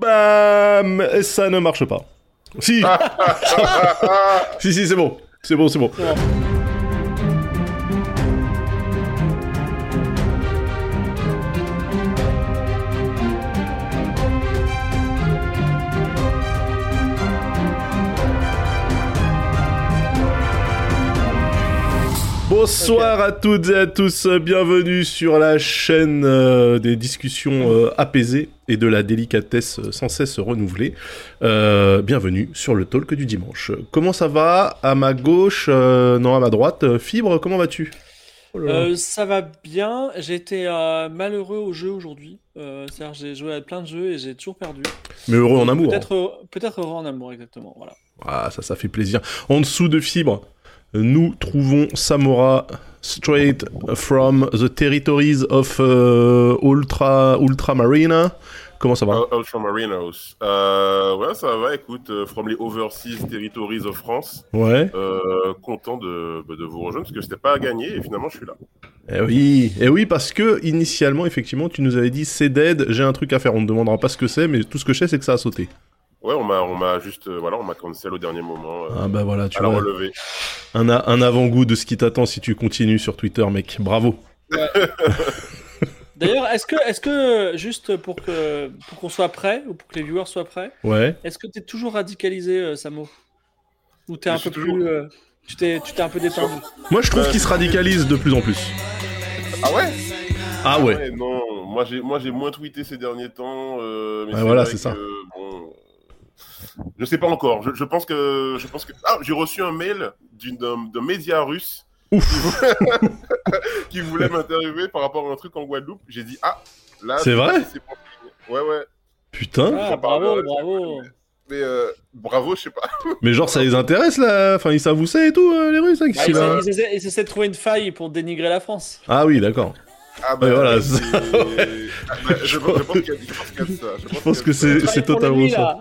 Bam Ça ne marche pas. Si Si, si, c'est bon. C'est bon, c'est bon. Bonsoir à toutes et à tous, bienvenue sur la chaîne euh, des discussions euh, apaisées et de la délicatesse euh, sans cesse renouvelée. Euh, bienvenue sur le talk du dimanche. Comment ça va À ma gauche, euh, non à ma droite, Fibre, comment vas-tu? Oh. Euh, ça va bien. J'ai été euh, malheureux au jeu aujourd'hui. Euh, c'est-à-dire j'ai joué à plein de jeux et j'ai toujours perdu. Mais heureux en amour. Peut-être heureux- peut-être heureux en amour exactement. Voilà. Ah, ça, ça fait plaisir. En dessous de Fibre, nous trouvons Samora straight from the territories of euh, Ultra Ultramarina. Comment ça va? Ultramarinos. Euh, ouais, ça va, écoute, euh, from les overseas territories of France. Ouais. Euh, content de, bah, de vous rejoindre parce que c'était pas à gagner et finalement je suis là. Eh oui, eh oui, parce que initialement, effectivement, tu nous avais dit c'est dead, j'ai un truc à faire. On ne demandera pas ce que c'est, mais tout ce que je sais, c'est que ça a sauté. Ouais, on m'a, on m'a juste, euh, voilà, on m'a cancel au dernier moment. euh, Ah bah voilà, tu vois, un, a- un avant-goût de ce qui t'attend si tu continues sur Twitter, mec. Bravo. D'ailleurs, est-ce que, est-ce que juste pour que pour qu'on soit prêt ou pour que les viewers soient prêts, Ouais. est-ce que t'es toujours radicalisé, euh, Samo? Ou t'es Je un peu toujours- plus, euh, tu t'es, tu t'es un peu détendu? Moi, je trouve qu'il se radicalise de plus en plus. Ah ouais? Ah ouais. Non, moi j'ai, moi j'ai moins tweeté ces derniers temps. euh, mais Ouais, voilà, c'est ça. que, je sais pas encore. Je, je pense que, je pense que, ah, j'ai reçu un mail d'une d'un, média russe. Ouf. qui voulait m'interviewer par rapport à un truc en Guadeloupe. J'ai dit ah là. C'est vrai. Ouais ouais. Putain. Ah, bravo, parlerai, bravo. Mais euh, bravo, je sais pas. Mais genre, ça les intéresse là Enfin, ils savent où c'est et tout, euh, les Russes, hein, Bah, ils, là ils essaient, ils essaient de trouver une faille pour dénigrer la France. Ah oui, d'accord. Ah Ouais, voilà, Ah, bah, je, je pense qu'il y a je pense qu'il y a de ça. Je pense que c'est- totalement ça.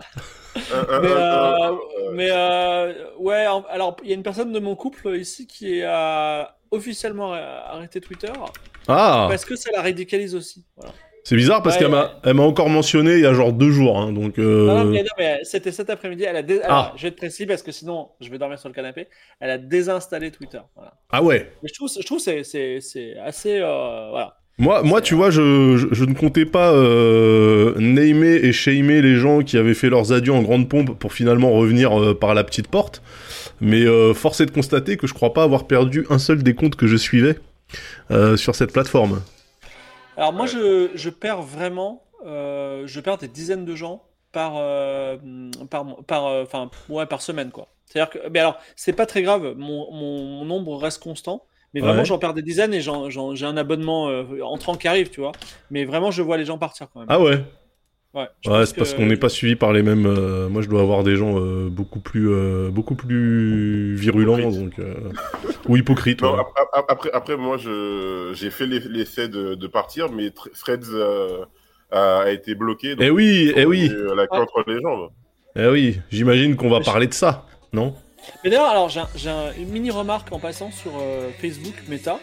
Un- Mais, euh, euh, ouais, alors il y a une personne de mon couple ici qui a officiellement arrêté Twitter Ah parce que ça la radicalise aussi. Voilà. C'est bizarre parce Ouais, qu'elle m'a elle m'a encore mentionné il y a genre deux jours, hein, donc... euh, Non, mais, non, mais c'était cet après-midi. Elle a dé- Ah. Je vais être précis parce que sinon je vais dormir sur le canapé. Elle a désinstallé Twitter. Voilà. Ah ouais Mais je trouve, je trouve c'est c'est c'est assez euh, voilà. Moi, moi, tu vois, je, je, ne comptais pas euh, namer et shamer les gens qui avaient fait leurs adieux en grande pompe pour finalement revenir euh, par la petite porte. Mais euh, force est de constater que je crois pas avoir perdu un seul des comptes que je suivais euh, sur cette plateforme. Alors moi je, je perds vraiment, je perds des dizaines de gens par par par enfin ouais par semaine quoi. C'est-à-dire que mais alors c'est pas très grave, mon, mon nombre reste constant, mais vraiment Ouais. j'en perds des dizaines et j'en- j'en- j'ai un abonnement euh, entrant qui arrive, tu vois. Mais vraiment je vois les gens partir quand même. Ah ouais ouais. c'est parce qu'on n'est pas suivi par les mêmes. euh, moi, je dois avoir des gens euh, beaucoup plus, euh, beaucoup plus virulents, donc euh, ou hypocrites. Ouais. après, après, moi, je, j'ai fait l'essai de, de partir, mais Threads euh, a, été bloqué. donc Eh oui, eh oui, La entre les jambes. eh oui. J'imagine qu'on va Mais je- parler de ça, non? Mais d'ailleurs, alors j'ai un- j'ai un- une mini remarque en passant sur euh, Facebook Meta.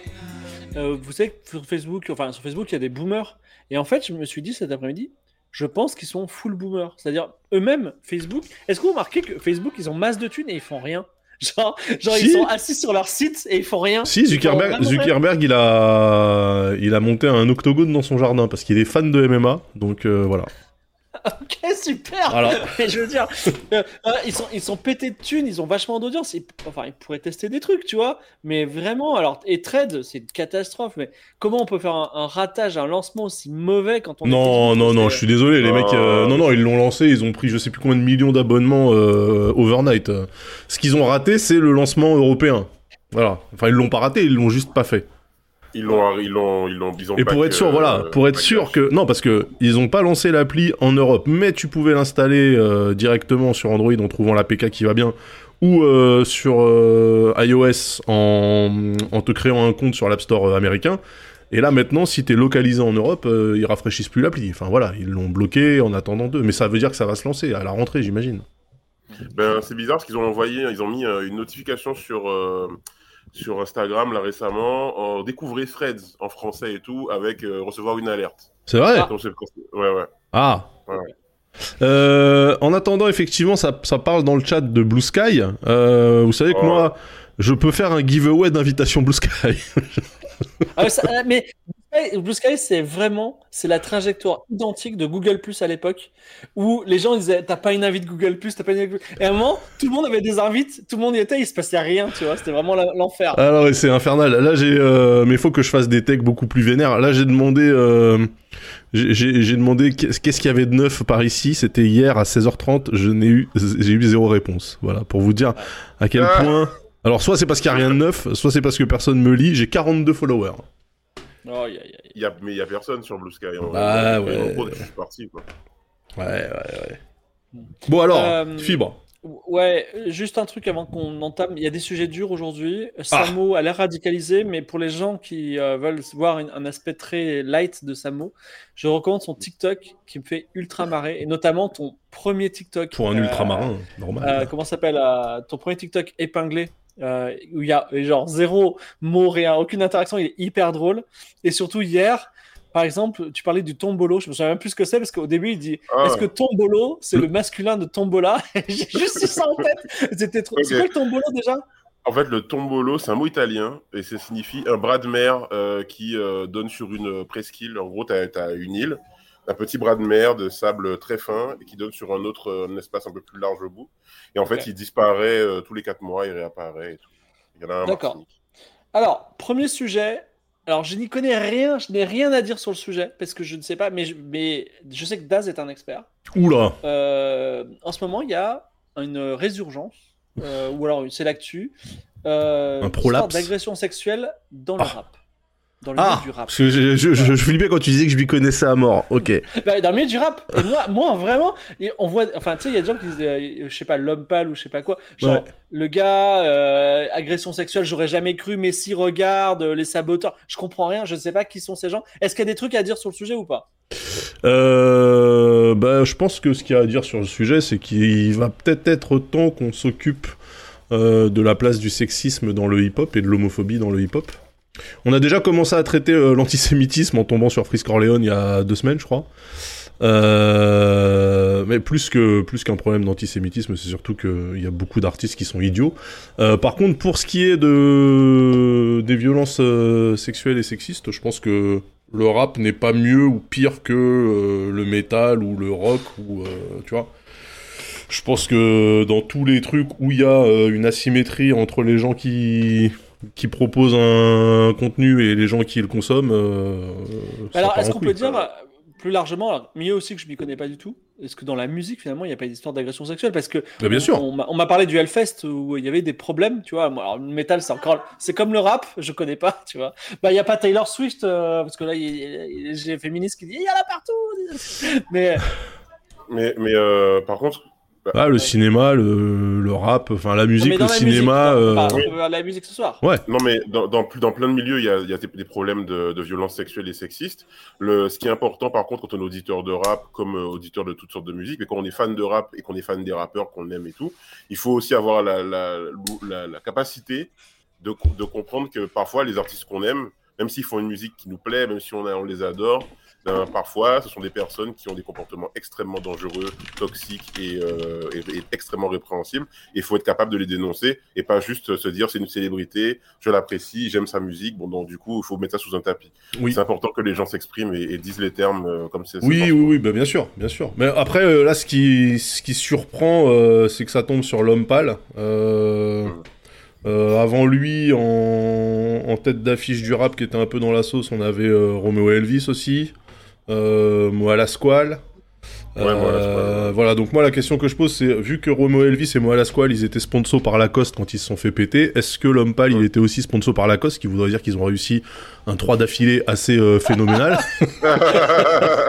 Euh, vous savez que sur Facebook, enfin sur Facebook, il y a des boomers. Et en fait, je me suis dit cet après-midi, je pense qu'ils sont full boomers. C'est-à-dire eux-mêmes, Facebook. Est-ce que vous remarquez que Facebook, ils ont masse de thunes et ils font rien? Genre, genre Si. ils sont assis sur leur site et ils font rien. Si Zuckerberg. Zuckerberg, il a, il a monté un octogone dans son jardin parce qu'il est fan de MMA, donc euh, voilà. Ok, super. Voilà. Mais je veux dire, euh, euh, ils sont ils sont pétés de thunes, ils ont vachement d'audience. Ils- Enfin, ils pourraient tester des trucs, tu vois. Mais vraiment, alors et trade, c'est une catastrophe. Mais comment on peut faire un, un ratage, un lancement aussi mauvais quand on est Non, non, non, je suis désolé, les mecs, euh, non, non, ils l'ont lancé, ils ont pris je sais plus combien de millions d'abonnements euh, overnight. Ce qu'ils ont raté, c'est le lancement européen. Voilà. Enfin, ils l'ont pas raté, ils l'ont juste pas fait. Ils l'ont, ils l'ont, ils l'ont, ils ont Et pour être sûr, voilà, euh, pour être sûr que- non, parce que ils ont pas lancé l'appli en Europe, mais tu pouvais l'installer euh, directement sur Android en trouvant l'APK qui va bien, ou euh, sur iOS en, en te créant un compte sur l'App Store américain. Et là maintenant, si t'es localisé en Europe, ils rafraîchissent plus l'appli. Enfin voilà, ils l'ont bloqué en attendant d'eux. Mais ça veut dire que ça va se lancer à la rentrée, j'imagine. Ben, c'est bizarre parce qu'ils ont envoyé, ils ont mis une notification sur, sur Instagram là récemment, en découvrez Threads en français et tout, avec euh, recevoir une alerte. C'est vrai concept. Ouais, ouais. Ah. Ouais. Euh, en attendant, effectivement, ça, ça parle dans le chat de Blue Sky. Euh, vous savez que Oh. moi, je peux faire un giveaway d'invitation Blue Sky. Ah, ça- ah, mais Sky- Blue Sky, c'est vraiment c'est la trajectoire identique de Google Plus à l'époque où les gens disaient t'as pas une invite Google Plus, t'as pas une invite. Et à un moment, tout le monde avait des invites, tout le monde y était, il se passait rien, tu vois, c'était vraiment l'enfer. Alors, ouais, c'est infernal. Là, j'ai, euh, mais il faut que je fasse des techs beaucoup plus vénères. Là, j'ai demandé, euh, j'ai- demandé qu'est-ce qu'il y avait de neuf par ici. C'était hier à 16h30. Je n'ai eu, j'ai eu zéro réponse. Voilà, pour vous dire à quel Ah. point. Alors, soit c'est parce qu'il y a rien de neuf, soit c'est parce que personne me lit. J'ai 42 followers. Oh, y a, mais il y a personne sur Blue Sky. en Bah, vrai. ouais. En gros, je suis parti, quoi. Ouais, ouais, ouais. Bon alors, Euh, fibre. Ouais, juste un truc avant qu'on entame. Il y a des sujets durs aujourd'hui. Ah. Samo a l'air radicalisé, mais pour les gens qui euh, veulent voir une- un aspect très light de Samo, je recommande son TikTok qui me fait ultra marrer, et notamment ton premier TikTok. Pour un euh, ultramarin, normal. euh, comment ça s'appelle euh, Ton premier TikTok épinglé, euh, où il y a genre zéro mot, rien, aucune interaction, il est hyper drôle. Et surtout hier, par exemple, tu parlais du tombolo, je me souviens même plus ce que c'est, parce qu'au début il dit Ah, est-ce que tombolo, c'est le masculin de tombola? J'ai juste eu ça en tête. C'était trop. C'est Ok. quoi le tombolo déjà? En fait, le tombolo, c'est un mot italien et ça signifie un bras de mer euh, qui euh, donne sur une presqu'île. En gros, tu as, une île, un petit bras de mer de sable très fin et qui donne sur un autre un espace un peu plus large au bout. Et en fait, il disparaît euh, tous les quatre mois, il réapparaît et tout. Il y en a un D'accord. Alors, premier sujet. Alors, je n'y connais rien, je n'ai rien à dire sur le sujet parce que je ne sais pas, mais je, mais je sais que Daz est un expert. Oula. Euh, en ce moment, il y a une résurgence, euh, ou alors c'est l'actu, euh, Un prolapse. d'agression sexuelle dans le Ah. rap. Dans le Ah, milieu du rap. parce que je, je, je, je flippais quand tu disais que je m'y connaissais à mort. Ok. Bah, dans le milieu du rap. Et moi, moi, vraiment, et on voit, enfin, tu sais, il y a des gens qui disent, euh, je sais pas, l'homme pâle ou je sais pas quoi. Genre, Ouais. le gars, euh, agression sexuelle, j'aurais jamais cru, mais si, regarde, euh, les saboteurs. Je comprends rien, je ne sais pas qui sont ces gens. Est-ce qu'il y a des trucs à dire sur le sujet ou pas? Euh, bah, je pense que ce qu'il y a à dire sur le sujet, c'est qu'il va peut-être être temps qu'on s'occupe euh, de la place du sexisme dans le hip-hop et de l'homophobie dans le hip-hop. On a déjà commencé à traiter euh, l'antisémitisme en tombant sur Frisk Corleone il y a deux semaines, je crois. Euh, mais plus qu'un problème d'antisémitisme, c'est surtout qu'il y a beaucoup d'artistes qui sont idiots. Euh, par contre, pour ce qui est de des violences sexuelles et sexistes, je pense que le rap n'est pas mieux ou pire que le métal ou le rock ou tu. Je pense que dans tous les trucs où il y a une asymétrie entre les gens qui qui proposent un contenu et les gens qui le consomment. euh, Alors, est-ce qu'on peut dire, euh, plus largement, alors, mieux aussi que je m'y connais pas du tout, est-ce que dans la musique, finalement, il n'y a pas d'histoire d'agression sexuelle? Parce que bien sûr. On, m'a- on m'a parlé du Hellfest où il y avait des problèmes, tu vois. Moi, alors, le métal, c'est encore, c'est comme le rap, je connais pas, tu vois. Bah, il y a pas Taylor Swift euh, parce que là, j'ai féministe qui dit il y en a partout. Mais Mais, mais euh, par contre, Ah, le cinéma, le, le rap, enfin la musique, le la cinéma. musique, euh, on parle de la musique ce soir. Non, mais dans, dans, dans plein de milieux, il y a, il y a des, des problèmes de, de violence sexuelle et sexiste. Le, ce qui est important, par contre, quand on est auditeur de rap, comme euh, auditeur de toutes sortes de musique, mais quand on est fan de rap et qu'on est fan des rappeurs qu'on aime et tout, il faut aussi avoir la, la, la, la capacité de, de comprendre que parfois, les artistes qu'on aime, même s'ils font une musique qui nous plaît, même si on, a, on les adore, ben, parfois, ce sont des personnes qui ont des comportements extrêmement dangereux, toxiques et, euh, et, et extrêmement répréhensibles. Il faut être capable de les dénoncer et pas juste se dire c'est une célébrité, je l'apprécie, j'aime sa musique. Bon, donc du coup, il faut mettre ça sous un tapis. Oui. C'est important que les gens s'expriment et, et disent les termes euh, comme c'est. Oui, oui, oui, bah, bien sûr, bien sûr. Mais après, euh, là, ce qui, ce qui surprend, euh, c'est que ça tombe sur l'homme pâle. Euh, Mm. euh, avant lui, en, en tête d'affiche du rap qui était un peu dans la sauce, on avait euh, Romeo Elvis aussi, Moala Squal. Ouais, Moala Squal, Euh, Voilà, donc moi la question que je pose c'est, vu que Romeo Elvis et Moala Squal ils étaient sponsors par Lacoste quand ils se sont fait péter, est-ce que l'homme pâle il était aussi sponsor par Lacoste, ce qui voudrait dire qu'ils ont réussi un 3 d'affilée assez euh, phénoménal? Ah,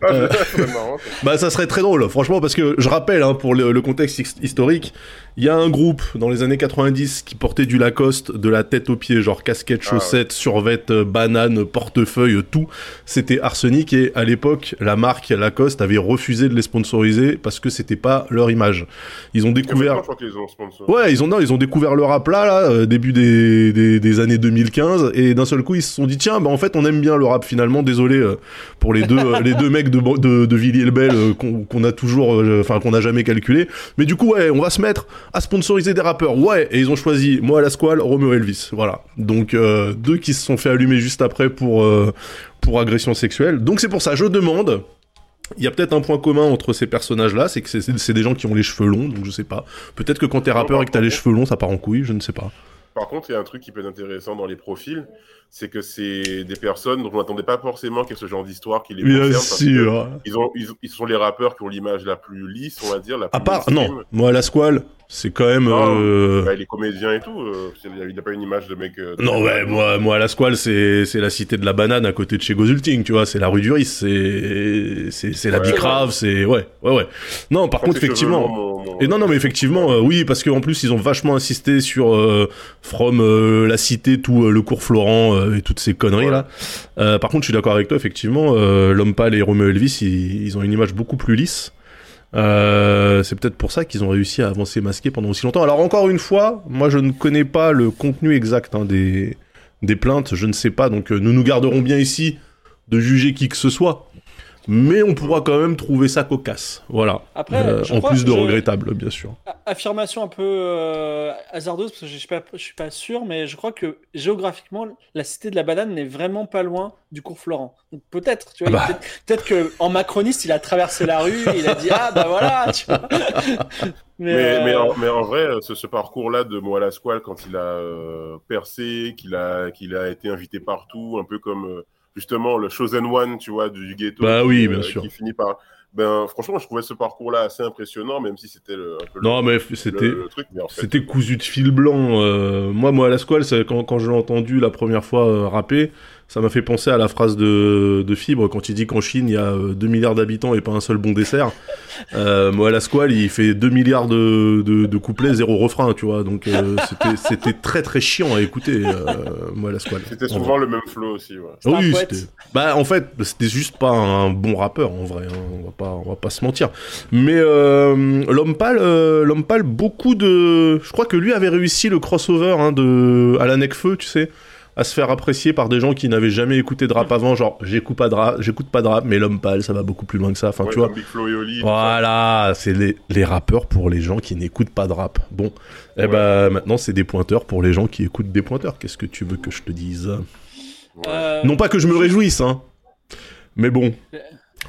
c'est marrant. ça. Bah ça serait très drôle, franchement, parce que je rappelle, hein, pour le, le contexte his- historique, il y a un groupe dans les années 90 qui portait du Lacoste de la tête aux pieds, genre casquette, Ah ouais. chaussettes, survette, euh, banane, portefeuille, tout. C'était Arsenic et à l'époque, la marque Lacoste avait refusé de les sponsoriser parce que c'était pas leur image. Ils ont découvert. Je crois qu'ils ont. Ouais, ils ont non, ils ont découvert le rap là, euh, début des, des, des années 2015, et d'un seul coup ils se sont dit tiens, bah en fait on aime bien le rap finalement. Désolé euh, pour les deux les deux mecs de de, de Villiers-le-Bel qu'on a toujours, enfin qu'on a jamais calculé. Mais du coup ouais, on va se mettre à sponsoriser des rappeurs. Ouais, et ils ont choisi moi la Squale, Romeo Elvis. Voilà. Donc euh, deux qui se sont fait allumer juste après pour euh, pour agression sexuelle. Donc c'est pour ça, je demande. Il y a peut-être un point commun entre ces personnages-là, c'est que c'est- des gens qui ont les cheveux longs, donc je sais pas. Peut-être que quand t'es rappeur et que t'as les cheveux longs, ça part en couille, je ne sais pas. Par contre, il y a un truc qui peut être intéressant dans les profils, c'est que c'est des personnes dont on n'attendait pas forcément qu'il y ait ce genre d'histoire qui les Bien sûr. Ils, ont, ils, ils sont les rappeurs qui ont l'image la plus lisse, on va dire. La plus À part, mainstream. non, moi la squale, c'est quand même. Euh, Ouais, les comédiens et tout, euh, il n'a pas une image de mec. euh, Non, ouais, moi, moi la squale, c'est c'est la cité de la banane à côté de chez Gozulting, tu vois, c'est la rue du Riz, c'est la Ouais. bicrave, c'est ouais, ouais, ouais. Non, par Quand contre, effectivement. longs, mon- mon- Et non, non, mais effectivement, euh, oui, parce qu'en plus, ils ont vachement insisté sur euh, From euh, la cité, tout euh, le cours Florent euh, et toutes ces conneries Ouais. là. Euh, par contre, je suis d'accord avec toi, effectivement, euh, l'homme pâle et Romeo Elvis, ils, ils ont une image beaucoup plus lisse. Euh, c'est peut-être pour ça qu'ils ont réussi à avancer masqués pendant aussi longtemps. Alors encore une fois, moi je ne connais pas le contenu exact hein, des, des plaintes, je ne sais pas, donc euh, nous nous garderons bien ici de juger qui que ce soit. Mais on pourra quand même trouver ça cocasse. Voilà. Après, Euh, en crois- plus de je- regrettable, bien sûr. Affirmation un peu euh, hasardeuse parce que je suis pas, je suis pas sûr, mais je crois que géographiquement, la cité de la banane n'est vraiment pas loin du cours Florent. Donc peut-être, tu vois, Ah bah. peut-être peut-être que en macroniste, il a traversé la rue, et il a dit ah bah voilà, tu vois. Mais, Mais, euh, mais, en, mais en vrai, ce, ce parcours-là de Moala Squale, quand il a euh, percé, qu'il a, qu'il a été invité partout, un peu comme euh, justement le Chosen One, tu vois, du, ghetto. Bah oui, qui, bien euh, sûr. Qui finit par. Ben, franchement, je trouvais ce parcours-là assez impressionnant, même si c'était le, un peu Non, le, mais c'était. le truc. Mais en fait, C'était cousu de fil blanc. euh, moi, moi, à la squale, quand je l'ai entendu la première fois euh, rapper, ça m'a fait penser à la phrase de, de Fibre quand il dit qu'en Chine, il y a euh, 2 milliards d'habitants et pas un seul bon dessert. Euh, moi, à la squale, il fait 2 milliards de, de, de couplets, zéro refrain, tu vois. Donc, euh, c'était- très très chiant à écouter, euh, moi, à la squale. c'était En souvent le même flow aussi. Ouais. Oui, c'était. Bah, en fait, c'était juste pas un bon rappeur en vrai. hein, On va pas, on va pas se mentir. Mais euh, l'homme pâle, euh, l'homme pâle, beaucoup de. Je crois que lui avait réussi le crossover hein, de à la Necfeu, tu sais, à se faire apprécier par des gens qui n'avaient jamais écouté de rap avant. Genre, j'écoute pas de rap, j'écoute pas de rap, mais l'homme pâle, ça va beaucoup plus loin que ça. Enfin, Ouais, tu vois. Flo et Oli. Voilà, c'est les, les rappeurs pour les gens qui n'écoutent pas de rap. Bon, eh Ouais. ben maintenant c'est des pointeurs pour les gens qui écoutent des pointeurs. Qu'est-ce que tu veux que je te dise? Ouais. euh, Non pas que je me réjouisse, hein. Mais bon, Là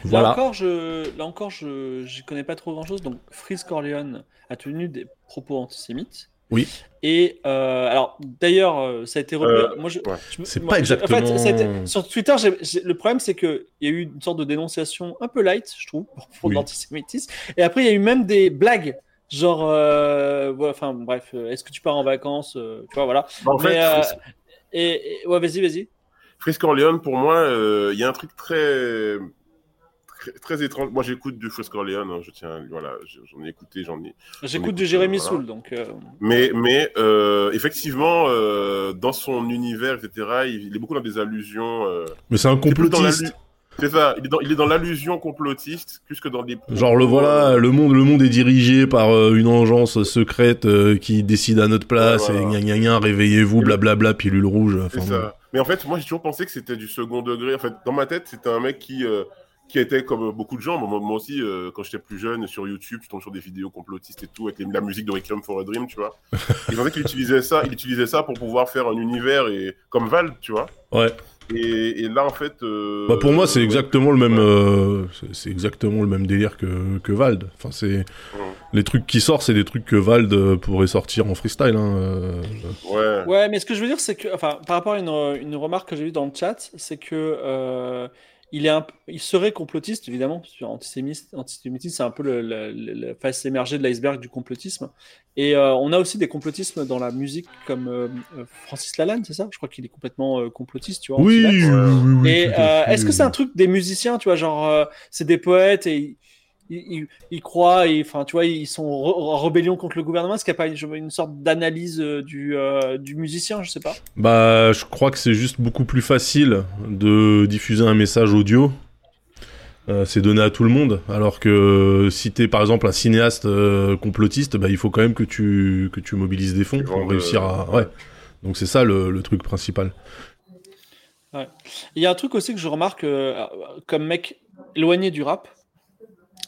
voilà. encore, je, là encore, je, j'y connais pas trop grand chose. Donc, Freeze Corleone a tenu des propos antisémites. Oui. Et euh, alors, d'ailleurs, euh, ça a été repris. Euh, moi, je, ouais. je me- C'est moi, pas en fait, exactement- ça a été- sur Twitter, j'ai- j'ai- le problème, c'est que il y a eu une sorte de dénonciation un peu light, je trouve, pour, pour Oui. l'antisémitisme. Et après, il y a eu même des blagues. Genre, euh, ouais, enfin bref, est-ce que tu pars en vacances euh, Tu vois, voilà. Bah, en Mais, fait, euh, Fris- et, et- ouais, vas-y, vas-y. Freeze Corleone, pour moi, euh, il y a un truc très, très, très étrange. Moi, j'écoute du Freeze Corleone. hein, je tiens, voilà, j'en ai écouté, j'en ai. J'écoute écoute, de Jérémy voilà. Soul, donc. euh, Mais, mais euh, effectivement, euh, dans son univers, etc., il, il est beaucoup dans des allusions. euh, Mais c'est un complotiste. C'est ça. Il est dans, il est dans l'allusion complotiste plus que dans des. Genre le voilà, le monde, le monde est dirigé par euh, une agence secrète euh, qui décide à notre place et voilà. gna gna gna, réveillez-vous, Et le- blablabla, pilule rouge. C'est Enfin, ça. Mais en fait, moi, j'ai toujours pensé que c'était du second degré. En fait, dans ma tête, c'était un mec qui, euh, qui était comme beaucoup de gens. Moi, moi aussi, euh, quand j'étais plus jeune, sur YouTube, je tombe sur des vidéos complotistes et tout, avec les- la musique de Requiem for a Dream, tu vois. Et je pensais qu'il utilisait ça, il utilisait ça pour pouvoir faire un univers et comme Val, tu vois. Ouais. Et, et là, en fait. euh, Bah pour moi c'est exactement le même, euh, c'est- exactement le même délire que que Vald. Enfin c'est les trucs qui sortent, c'est des trucs que Vald euh, pourrait sortir en freestyle. Hein. euh. Ouais. Ouais, mais ce que je veux dire, c'est que, enfin, par rapport à une, une remarque que j'ai vue dans le chat, c'est que euh, il est un, il serait complotiste évidemment, parce que antisémitisme, c'est un peu le, le- le- la face émergée de l'iceberg du complotisme. Et euh, on a aussi des complotismes dans la musique, comme euh, euh, Francis Lalanne, c'est ça? Je crois qu'il est complètement euh, complotiste, tu vois. Oui, oui, oui, Et est-ce que c'est un truc des musiciens, tu vois, genre c'est des poètes et ils, croient, et, enfin tu vois, ils sont re- en rébellion contre le gouvernement. Est-ce qu'il n'y a pas une, une sorte d'analyse euh, du, euh, du musicien, je sais pas? Bah, je crois que c'est juste beaucoup plus facile de diffuser un message audio Euh, c'est donné à tout le monde, alors que si t'es par exemple un cinéaste euh, complotiste, bah, il faut quand même que tu, que tu mobilises des fonds pour réussir à... Ouais. Donc c'est ça le, le truc principal. Il y a un truc aussi que je remarque euh, comme mec éloigné du rap,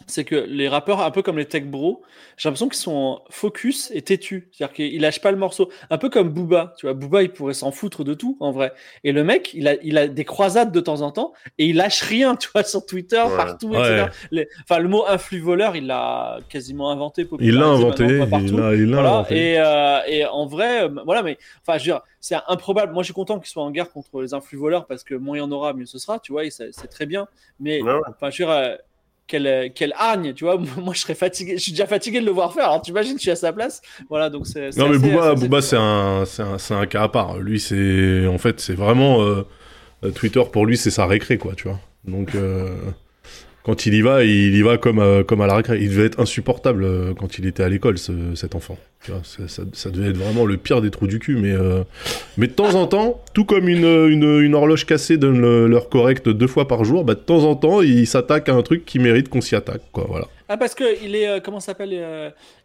c'est que les rappeurs, un peu comme les tech bros, j'ai l'impression qu'ils sont focus et têtus. C'est-à-dire qu'ils lâchent pas le morceau. Un peu comme Booba. Tu vois, Booba, il pourrait s'en foutre de tout, en vrai. Et le mec, il a, il a des croisades de temps en temps et il lâche rien, tu vois, sur Twitter, Ouais. partout, Ouais. etc. Les- Enfin, le mot influx voleur, il l'a quasiment inventé. Il l'a inventé, il l'a il l'a Voilà, inventé. et, euh, et en vrai, euh, voilà, mais enfin, je veux dire, c'est improbable. Moi, je suis content qu'ils soient en guerre contre les influx voleurs parce que moins il y en aura, mieux ce sera, tu vois, et c'est très bien. Mais enfin, je veux dire, euh, quelle, quelle hargne, tu vois. Moi, je serais fatigué, je suis déjà fatigué de le voir faire. Alors, tu imagines, je suis à sa place. Voilà, donc c'est. Non mais Booba, Booba c'est un, un, un cas à part. Lui c'est, en fait c'est vraiment euh, euh, Twitter pour lui c'est sa récré quoi, tu vois. Donc euh, quand il y va, il y va comme euh, comme à la récré. Il devait être insupportable euh, quand il était à l'école ce- cet enfant. Ça, devait être vraiment le pire des trous du cul. Mais euh, de temps en temps, tout comme une horloge cassée donne l'heure correcte deux fois par jour, bah de temps en temps il s'attaque à un truc qui mérite qu'on s'y attaque quoi. Ah, parce que il est. euh, comment s'appelle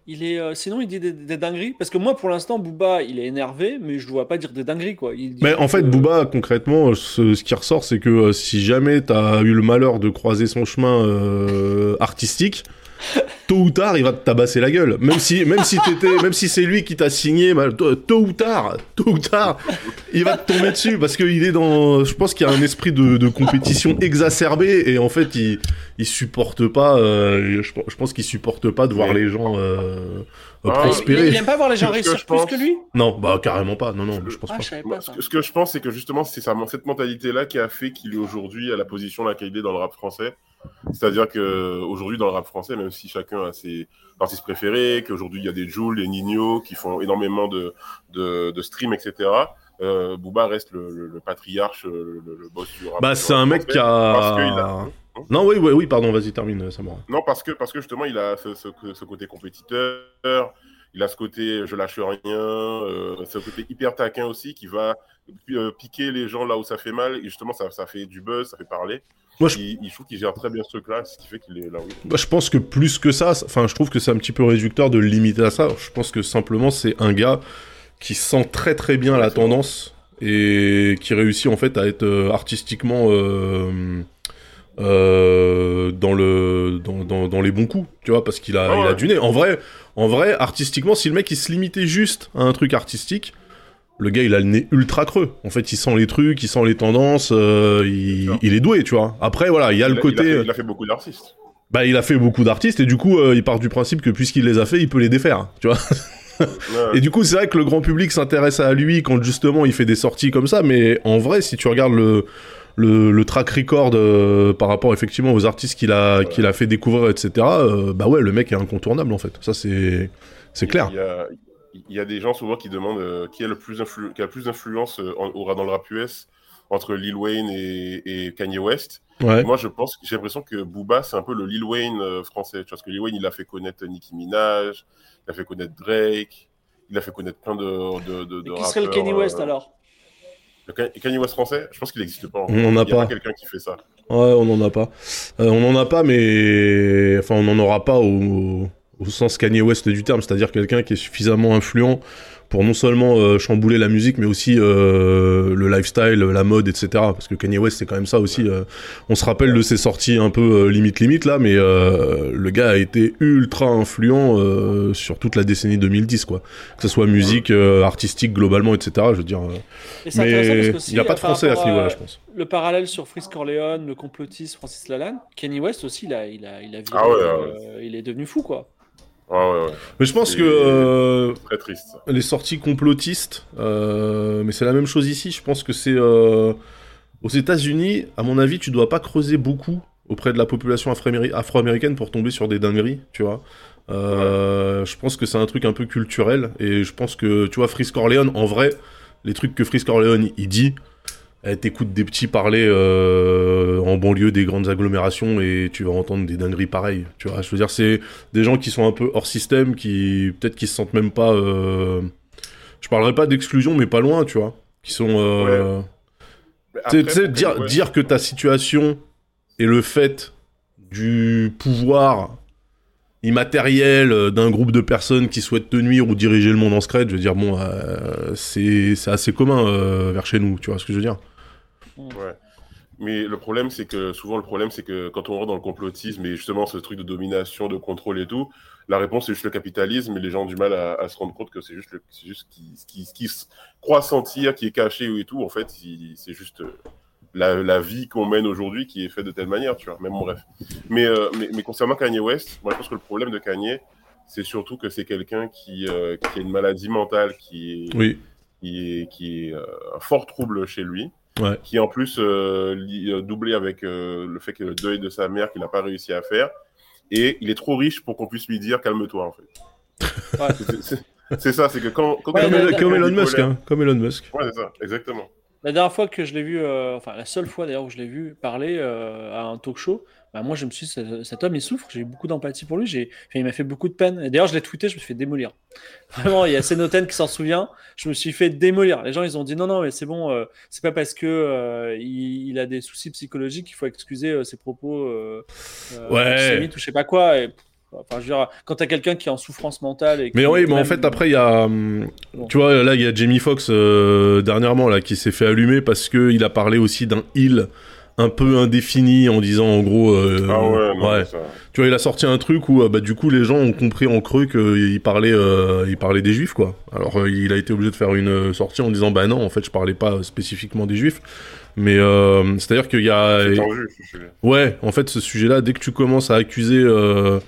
Il est. euh, sinon, il dit des, des dingueries. Parce que moi, pour l'instant, Booba, il est énervé, mais je ne vois pas dire des dingueries, quoi. Il dit Mais en fait, que- Booba, concrètement, ce, ce qui ressort, c'est que euh, si jamais t'as eu le malheur de croiser son chemin euh, artistique, tôt ou tard, il va te tabasser la gueule. Même si, même si t'étais, même si c'est lui qui t'a signé, bah, tôt, tôt ou tard, tôt ou tard, il va te tomber dessus parce qu'il est dans, je pense qu'il y a un esprit de, de compétition exacerbé et en fait, il, il supporte pas, euh, je, je pense qu'il supporte pas de voir les gens euh, Ah, il- prospérer. il, il aime pas voir les gens réussir je plus pense- que lui? Non, bah carrément pas. Non, non, je pense Ah, pas. je ce, que, ce que je pense, c'est que justement, c'est ça, cette mentalité-là qui a fait qu'il est aujourd'hui à la position là qu'il est dans le rap français. C'est-à-dire que aujourd'hui dans le rap français, même si chacun a ses artistes préférés, qu'aujourd'hui il y a des Jules, des Nino qui font énormément de, de, de streams, etc. Euh, Booba reste le, le- le patriarche, le, boss du rap. Bah, c'est un mec qui a. Non, oui, oui, oui, pardon, vas-y, termine, Samora. Non, parce que, parce que justement, il a ce, ce, ce côté compétiteur, il a ce côté je lâche rien, euh, ce côté hyper taquin aussi qui va euh, piquer les gens là où ça fait mal. Et justement, ça, ça fait du buzz, ça fait parler. Moi, je- Il, il trouve qu'il gère très bien ce truc-là, ce qui fait qu'il est là où il est. Bah, je pense que plus que ça, enfin, je trouve que c'est un petit peu réducteur de le limiter à ça. Je pense que simplement, c'est un gars qui sent très très bien la tendance et qui réussit en fait à être euh, artistiquement euh, euh, dans le dans, dans, dans les bons coups, tu vois, parce qu'il a, Ah il a du nez. En vrai, en vrai, artistiquement, si le mec il se limitait juste à un truc artistique, le gars il a le nez ultra creux. En fait, il sent les trucs, il sent les tendances, euh, il, est doué, tu vois. Après, voilà, il y a Il le a- côté. Il a, fait, il a fait beaucoup d'artistes. Bah, il a fait beaucoup d'artistes et du coup, euh, il part du principe que puisqu'il les a fait, il peut les défaire, tu vois. Ouais. Et du coup, c'est vrai que le grand public s'intéresse à lui quand justement il fait des sorties comme ça, mais en vrai, si tu regardes le le, le track record euh, par rapport effectivement aux artistes qu'il a qu'il a fait découvrir, etc. euh, bah ouais, le mec est incontournable en fait. Ça c'est c'est clair. Il y, a, il y a des gens souvent qui demandent euh, qui, a le plus influ- qui a le plus d'influence euh, aura dans le rap US entre Lil Wayne et, et Kanye West. Ouais. Moi, je pense, j'ai l'impression que Booba, c'est un peu le Lil Wayne euh, français. Tu vois, parce que Lil Wayne, il a fait connaître Nicki Minaj, il a fait connaître Drake, il a fait connaître plein de, de, de, de Et qui serait le rappeurs, Kenny West euh, alors? Le Ka- Kanye West français, je pense qu'il n'existe pas. On n'en a Il y a pas. quelqu'un qui fait ça. Ouais, on n'en a pas. Euh, on n'en a pas, mais enfin, on n'en aura pas au, au sens Kanye West du terme, c'est-à-dire quelqu'un qui est suffisamment influent pour non seulement euh, chambouler la musique, mais aussi euh, le lifestyle, la mode, etc. Parce que Kanye West, c'est quand même ça aussi. euh, on se rappelle de ses sorties un peu euh, limite limite là, mais euh, le gars a été ultra influent euh, sur toute la décennie 2010, quoi. Que ce soit musique, euh, artistique globalement, etc. Je veux dire. euh, mais il n'y a pas de français à ce niveau-là, je pense. Le parallèle sur Frisk Corleone, le complotiste Francis Lalanne, Kenny West aussi, il a, il a, il a viré, Ah ouais, ouais, euh, il est devenu fou quoi. Ouais, ouais, ouais. Mais je pense Et- que euh, Très triste. les sorties complotistes, euh, mais c'est la même chose ici. Je pense que c'est euh, aux États-Unis, à mon avis, tu dois pas creuser beaucoup auprès de la population afro-améri- afro-américaine pour tomber sur des dingueries, tu vois. Je pense que c'est un truc un peu culturel et je pense que tu vois Frisk Corleone, en vrai, les trucs que Frisk Corleone il dit, t'écoutes des petits parler euh, en banlieue des grandes agglomérations et tu vas entendre des dingueries pareilles. Tu vois, je veux dire, c'est des gens qui sont un peu hors système, qui peut-être qui se sentent même pas. euh, Je parlerai pas d'exclusion, mais pas loin, tu vois. Qui sont. euh, après, dire, dire que ta situation et le fait du pouvoir immatériel euh, d'un groupe de personnes qui souhaitent te nuire ou diriger le monde en secret, je veux dire, bon, euh, c'est c'est assez commun euh, vers chez nous, tu vois ce que je veux dire Ouais. Mais le problème, c'est que souvent, le problème, c'est que quand on rentre dans le complotisme et justement ce truc de domination, de contrôle et tout, la réponse c'est juste le capitalisme et les gens ont du mal à, à se rendre compte que c'est juste, le, c'est juste ce qui, ce qui, qui se croit sentir, qui est caché et tout. En fait, c'est juste euh, la, la vie qu'on mène aujourd'hui qui est faite de telle manière, tu vois. Même bon, bref. Mais, euh, mais, mais concernant Kanye West, moi je pense que le problème de Kanye, c'est surtout que c'est quelqu'un qui, euh, qui a une maladie mentale qui est, Oui, qui est, qui est euh, un fort trouble chez lui ouais. qui en plus euh, euh, doublé avec euh, le fait que le deuil de sa mère qu'il n'a pas réussi à faire. Et il est trop riche pour qu'on puisse lui dire calme-toi en fait. Ouais. C'est- c'est- C'est ça, c'est que quand, quand Ouais, Comme, Elon- comme Musk, hein, comme Elon Musk. Ouais, c'est ça, exactement. La dernière fois que je l'ai vu, euh, enfin la seule fois d'ailleurs où je l'ai vu parler euh, à un talk show, bah, moi je me suis dit, cet, homme il souffre, j'ai eu beaucoup d'empathie pour lui, j'ai, il m'a fait beaucoup de peine. D'ailleurs je l'ai tweeté, je me suis fait démolir. Vraiment, il y a Senoten qui s'en souvient, je me suis fait démolir. Les gens ils ont dit non, non, mais c'est bon, euh, c'est pas parce que euh, il, il a des soucis psychologiques qu'il faut excuser euh, ses propos Ouais. ou je sais pas quoi. Et, enfin, je veux dire, quand t'as quelqu'un qui est en souffrance mentale et Mais oui, mais en fait, après, il y a. Bon. Tu vois, là, il y a Jamie Foxx euh, dernièrement là, qui s'est fait allumer parce qu'il a parlé aussi d'un heal un peu indéfini en disant en gros. euh, ah ouais, non, ouais. mais ça... Tu vois, il a sorti un truc où euh, bah, du coup les gens ont compris en creux qu'il parlait, euh, il parlait des juifs quoi. Alors euh, il a été obligé de faire une euh, sortie en disant bah non, en fait je parlais pas spécifiquement des juifs. Mais euh, c'est-à-dire qu'il y a. c'est tendu, sujet. Ouais, en fait, ce sujet-là, dès que tu commences à accuser, euh,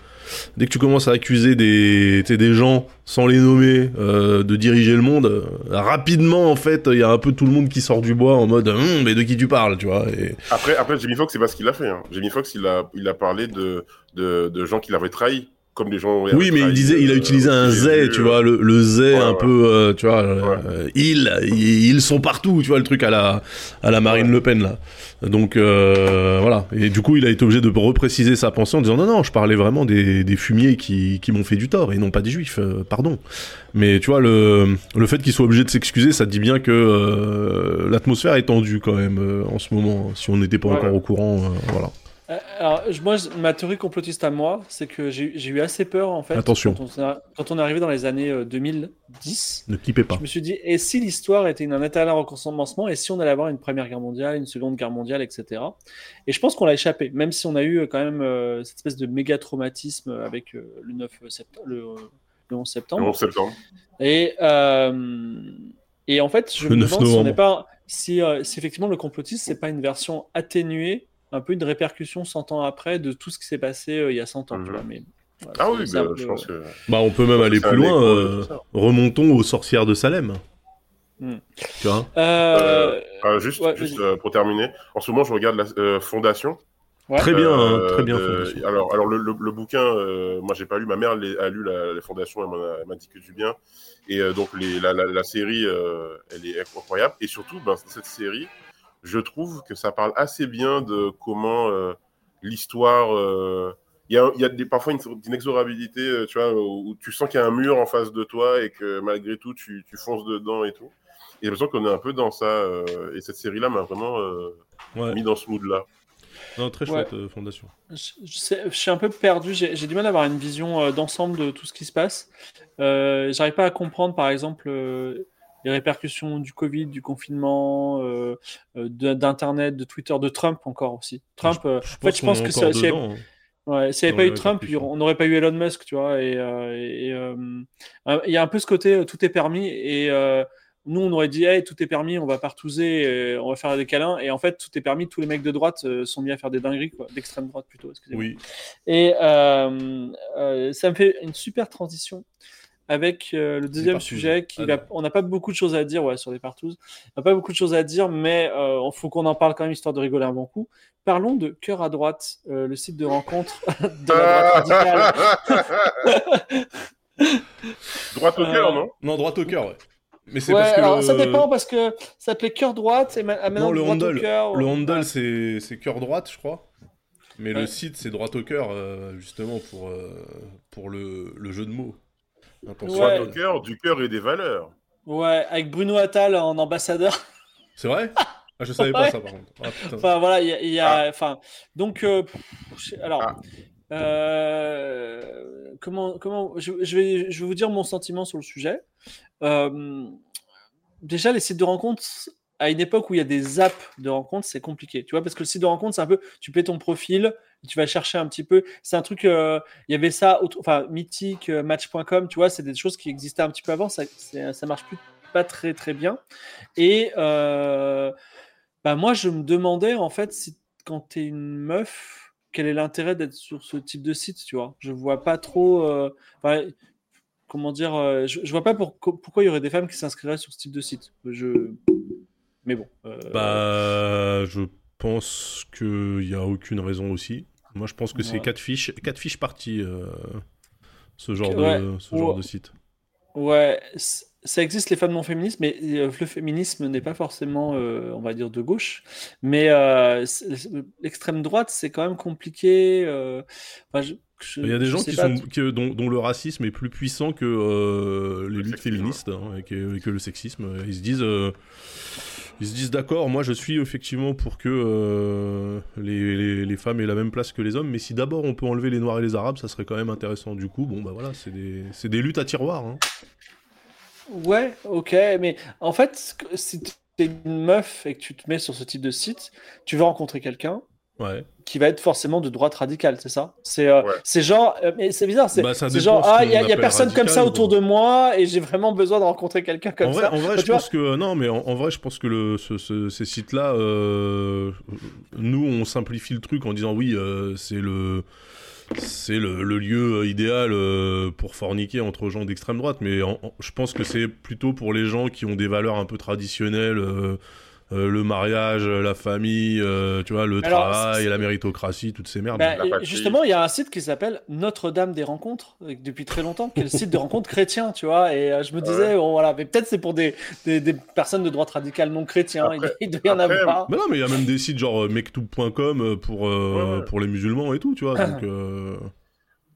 dès que tu commences à accuser des, des gens sans les nommer euh, de diriger le monde, euh, rapidement, en fait, il y a un peu tout le monde qui sort du bois en mode, Hum, mais de qui tu parles, tu vois. Après, après, Jamie Foxx, c'est pas ce qu'il a fait. Hein. Jamie Foxx, il a, il a parlé de, de, de gens qui l'avaient trahi, comme gens. Oui, mais il disait, il a utilisé un zé, tu vois, le, le zé Ouais, un ouais. peu, euh, tu vois, euh, ils, ils, sont partout, tu vois, le truc à la, à la Marine. Le Pen là. Donc euh, voilà. Et du coup, il a été obligé de repréciser sa pensée en disant non, non, je parlais vraiment des, des fumiers qui, qui m'ont fait du tort et non pas des juifs, euh, pardon. Mais tu vois, le, le fait qu'il soit obligé de s'excuser, ça dit bien que euh, l'atmosphère est tendue quand même euh, en ce moment. Si on n'était pas encore au courant, euh, voilà. Euh, Alors, moi, ma théorie complotiste à moi, c'est que j'ai eu assez peur en fait. Attention. Quand on, a- quand on est arrivé dans les années euh, 2010, Ne clippez pas. je me suis dit, et si l'histoire était un éternel recommencement, et si on allait avoir une première guerre mondiale, une seconde guerre mondiale, etc. Et je pense qu'on l'a échappé, même si on a eu euh, quand même euh, cette espèce de méga traumatisme avec euh, le 9 septembre, le, le 11 Le septembre. 11 septembre. Et, euh, et en fait, je Le me 9 demande si, on novembre. n'est pas, si, euh, si effectivement le complotisme, c'est pas une version atténuée, un peu une répercussion 100 ans après de tout ce qui s'est passé euh, il y a 100 ans. tu Mhm. vois, mais, voilà, Ah oui, bah, peu, je pense euh, que. Bah, on peut même aller plus loin. euh, remontons aux sorcières de Salem. Hmm. Tu vois euh, Ah, juste Ouais, juste vas-y. euh, pour terminer, en ce moment, je regarde la euh, Fondation. ouais. Très bien, hein, très bien. de-. Alors, alors le, le- le bouquin, euh, moi j'ai pas lu, ma mère a lu la, la Fondation, elle m'a dit que du bien. Et euh, donc les, la, la, la série, euh, elle est incroyable. Et surtout, ben, cette série, je trouve que ça parle assez bien de comment euh, l'histoire. euh, Il y a, il y a des, parfois une sorte d'inexorabilité, euh, tu vois, où tu sens qu'il y a un mur en face de toi et que malgré tout, tu, tu fonces dedans et tout. Et j'ai l'impression qu'on est un peu dans ça. euh, et cette série-là m'a vraiment euh, Ouais. mis dans ce mood-là. Non, très chouette fondation. Je, je suis un peu perdu, j'ai j'ai du mal à avoir une vision euh, d'ensemble de tout ce qui se passe. Euh, J'arrive pas à comprendre, par exemple, euh, les répercussions du Covid, du confinement, euh, euh, d'Internet, de Twitter, de Trump encore aussi. Trump, euh, en fait, je pense que ça- dedans, hein. Ouais, s'il n'y avait pas eu Trump, il on n'aurait pas eu Elon Musk, tu vois. Et, et, euh, euh, il y a un peu ce côté euh, tout est permis. Et nous, on aurait dit, hey, tout est permis, on va partouzer, on va faire des câlins. Et en fait, tout est permis. Tous les mecs de droite sont mis à faire des dingueries, quoi, d'extrême droite plutôt. Excusez-moi. Oui. Et ça me fait une super transition avec euh, le deuxième sujet qui Ah, va. On n'a pas beaucoup de choses à dire ouais, sur les partous. On n'a pas beaucoup de choses à dire, mais il faut qu'on en parle quand même histoire de rigoler un bon coup. Parlons de Cœur à droite, euh, le site de rencontre de la droite radicale. Droite au cœur, Euh, non? Non, droit au cœur, ouais. Mais c'est Ouais, parce que alors le... ça dépend parce que ça s'appelait Cœur droite et ah, maintenant Non, le droite handle. au cœur. Le handle, Ouais. c'est c'est cœur droite, je crois. Mais le site, c'est droit au cœur, euh, justement, pour, euh, pour le, le jeu de mots. Ouais. au cœur, du cœur et des valeurs. Ouais, avec Bruno Attal en ambassadeur. C'est vrai? Ah, je savais pas ça par contre. Ah, enfin voilà, il y a, enfin donc alors. Ah. Euh, comment, comment je, vais, je vais vous dire mon sentiment sur le sujet. Euh, déjà, les sites de rencontres, à une époque où il y a des apps de rencontres, c'est compliqué. Tu vois, parce que le site de rencontre, c'est un peu, tu paies ton profil, tu vas chercher un petit peu. C'est un truc, euh, il y avait ça, enfin, mythique, match.com, tu vois, c'est des choses qui existaient un petit peu avant. Ça, ça marche plus, pas très, très bien. Et bah, moi, je me demandais, en fait, si quand tu es une meuf, quel est l'intérêt d'être sur ce type de site, tu vois? Je vois pas trop. Euh, comment dire euh, je, vois pas pourquoi il y aurait des femmes qui s'inscriraient sur ce type de site. Je... Mais bon. Euh, bah, je pense qu'il n'y a aucune raison aussi. Moi, je pense que c'est quatre fiches, quatre fiches parties, ce genre, de, ce genre de site. Ouais, ça existe les femmes non féministes, mais euh, le féminisme n'est pas forcément, euh, on va dire, de gauche. Mais euh, l'extrême droite, c'est quand même compliqué. il y a des gens qui sont, dont, le racisme est plus puissant que les luttes féministes hein, et, que, le sexisme. Ils se disent, ils se disent d'accord, moi je suis effectivement pour que les, les, femmes aient la même place que les hommes, mais si d'abord on peut enlever les noirs et les arabes, ça serait quand même intéressant. Du coup, bon bah voilà, c'est des, des luttes à tiroir. Hein. Ouais, ok, mais en fait, si tu es une meuf et que tu te mets sur ce type de site, tu vas rencontrer quelqu'un ouais. Qui va être forcément de droite radicale, c'est ça? C'est euh, genre, euh, mais c'est bizarre, c'est bah, genre, ah, il n'y a, personne comme ça autour de moi et j'ai vraiment besoin de rencontrer quelqu'un comme ça. en vrai, je pense que, non, mais en, vrai, je pense que le, ce, ces sites-là, euh, nous, on simplifie le truc en disant oui, c'est le c'est le, lieu idéal euh, pour forniquer entre gens d'extrême droite, mais je pense que c'est plutôt pour les gens qui ont des valeurs un peu traditionnelles, euh, euh, le mariage, la famille, euh, tu vois, le travail, la méritocratie, toutes ces merdes. Bah, justement, il y a un site qui s'appelle Notre-Dame des rencontres depuis très longtemps, qui est le site de rencontres chrétiens, tu vois. Et euh, je me disais, bon, voilà, mais peut-être c'est pour des, des, personnes de droite radicale non chrétiens. il, doit y en avoir. Mais non, mais il y a même des sites genre mektoub.com pour pour les musulmans et tout, tu vois. donc,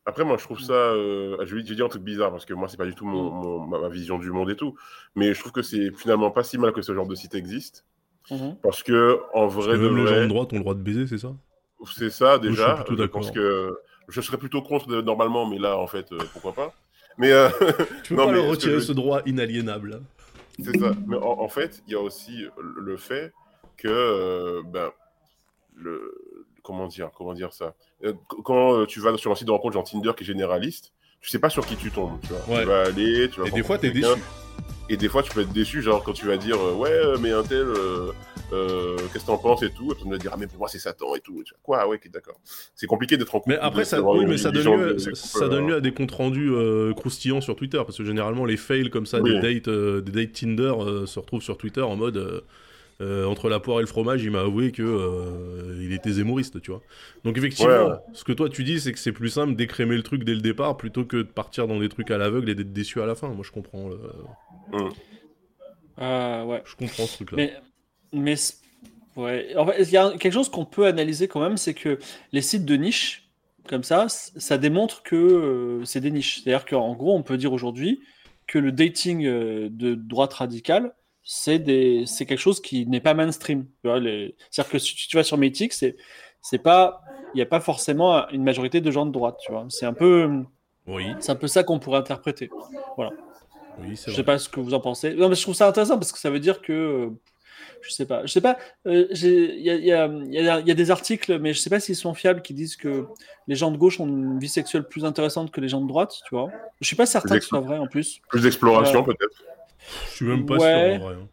Après, moi, je trouve ça. je vais dire un truc bizarre parce que moi, c'est pas du tout mon, ma vision du monde et tout. Mais je trouve que c'est finalement pas si mal que ce genre de site existe. Mhm. Parce que, en vrai. même les gens de droite ont le droit de baiser, c'est ça? C'est ça, déjà. je, pense que je serais plutôt contre normalement, mais là, en fait, euh, pourquoi pas. Mais, euh, tu veux pas leur retirer ce droit inaliénable C'est ça. Mais en, fait, il y a aussi le fait que. Euh, ben, le, comment dire, comment dire ça? Quand tu vas sur un site de rencontre genre Tinder qui est généraliste, tu sais pas sur qui tu tombes. Tu, vois. tu vas aller, tu vas. Et des fois, tu es déçu. Et des fois, tu peux être déçu, genre quand tu vas dire euh, ouais, euh, mais un tel, euh, qu'est-ce que t'en penses et tout, et tu vas dire ah mais pour moi c'est Satan et tout. Tu vois, quoi, ouais, d'accord. C'est compliqué d'être en couple. Mais après, ça, oui, mais ça donne, lieu, ça, donne lieu à des comptes rendus croustillants sur Twitter, parce que généralement les fails comme ça, des dates, des dates Tinder se retrouvent sur Twitter en mode euh, entre la poire et le fromage, il m'a avoué que euh, il était zémouriste, tu vois. Donc effectivement, ce que toi tu dis, c'est que c'est plus simple d'écrémer le truc dès le départ plutôt que de partir dans des trucs à l'aveugle et d'être déçu à la fin. Moi, je comprends. Mmh. Ah, ouais. Je comprends ce truc-là. Mais, mais ouais. En fait, il y a quelque chose qu'on peut analyser quand même, c'est que les sites de niche, comme ça, ça démontre que euh, c'est des niches. C'est-à-dire qu'en gros, on peut dire aujourd'hui que le dating de droite radicale c'est des c'est quelque chose qui n'est pas mainstream. C'est-à-dire que si tu vas sur Mythic, c'est c'est pas il n'y a pas forcément une majorité de gens de droite, tu vois. C'est un peu oui. c'est un peu ça qu'on pourrait interpréter. Voilà. Oui, je sais pas ce que vous en pensez. Non, mais je trouve ça intéressant parce que ça veut dire que je sais pas, je sais pas. Il y, a, y, a, y, a, des articles, mais je sais pas s'ils sont fiables, qui disent que les gens de gauche ont une vie sexuelle plus intéressante que les gens de droite, tu vois. Je suis pas certain que ce soit vrai en plus. Plus d'exploration euh, peut-être. Je suis même pas sûr en vrai. Hein.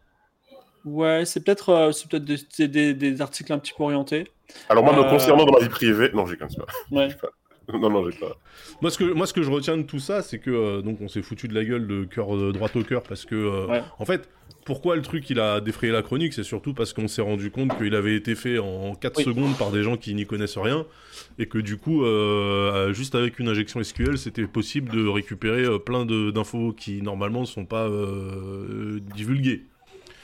Ouais, c'est peut-être euh, c'est peut-être des, des, articles un petit peu orientés. Alors moi, me euh, concernant dans ma vie privée, non, j'ai qu'un pas. Ouais. non, non, j'ai pas. Moi ce, que, moi, ce que je retiens de tout ça, c'est que euh, donc on s'est foutu de la gueule de cœur droit au cœur parce que, en fait, pourquoi le truc il a défrayé la chronique, c'est surtout parce qu'on s'est rendu compte qu'il avait été fait en 4 secondes par des gens qui n'y connaissent rien et que du coup, juste avec une injection SQL, c'était possible de récupérer plein d'infos qui normalement ne sont pas divulguées.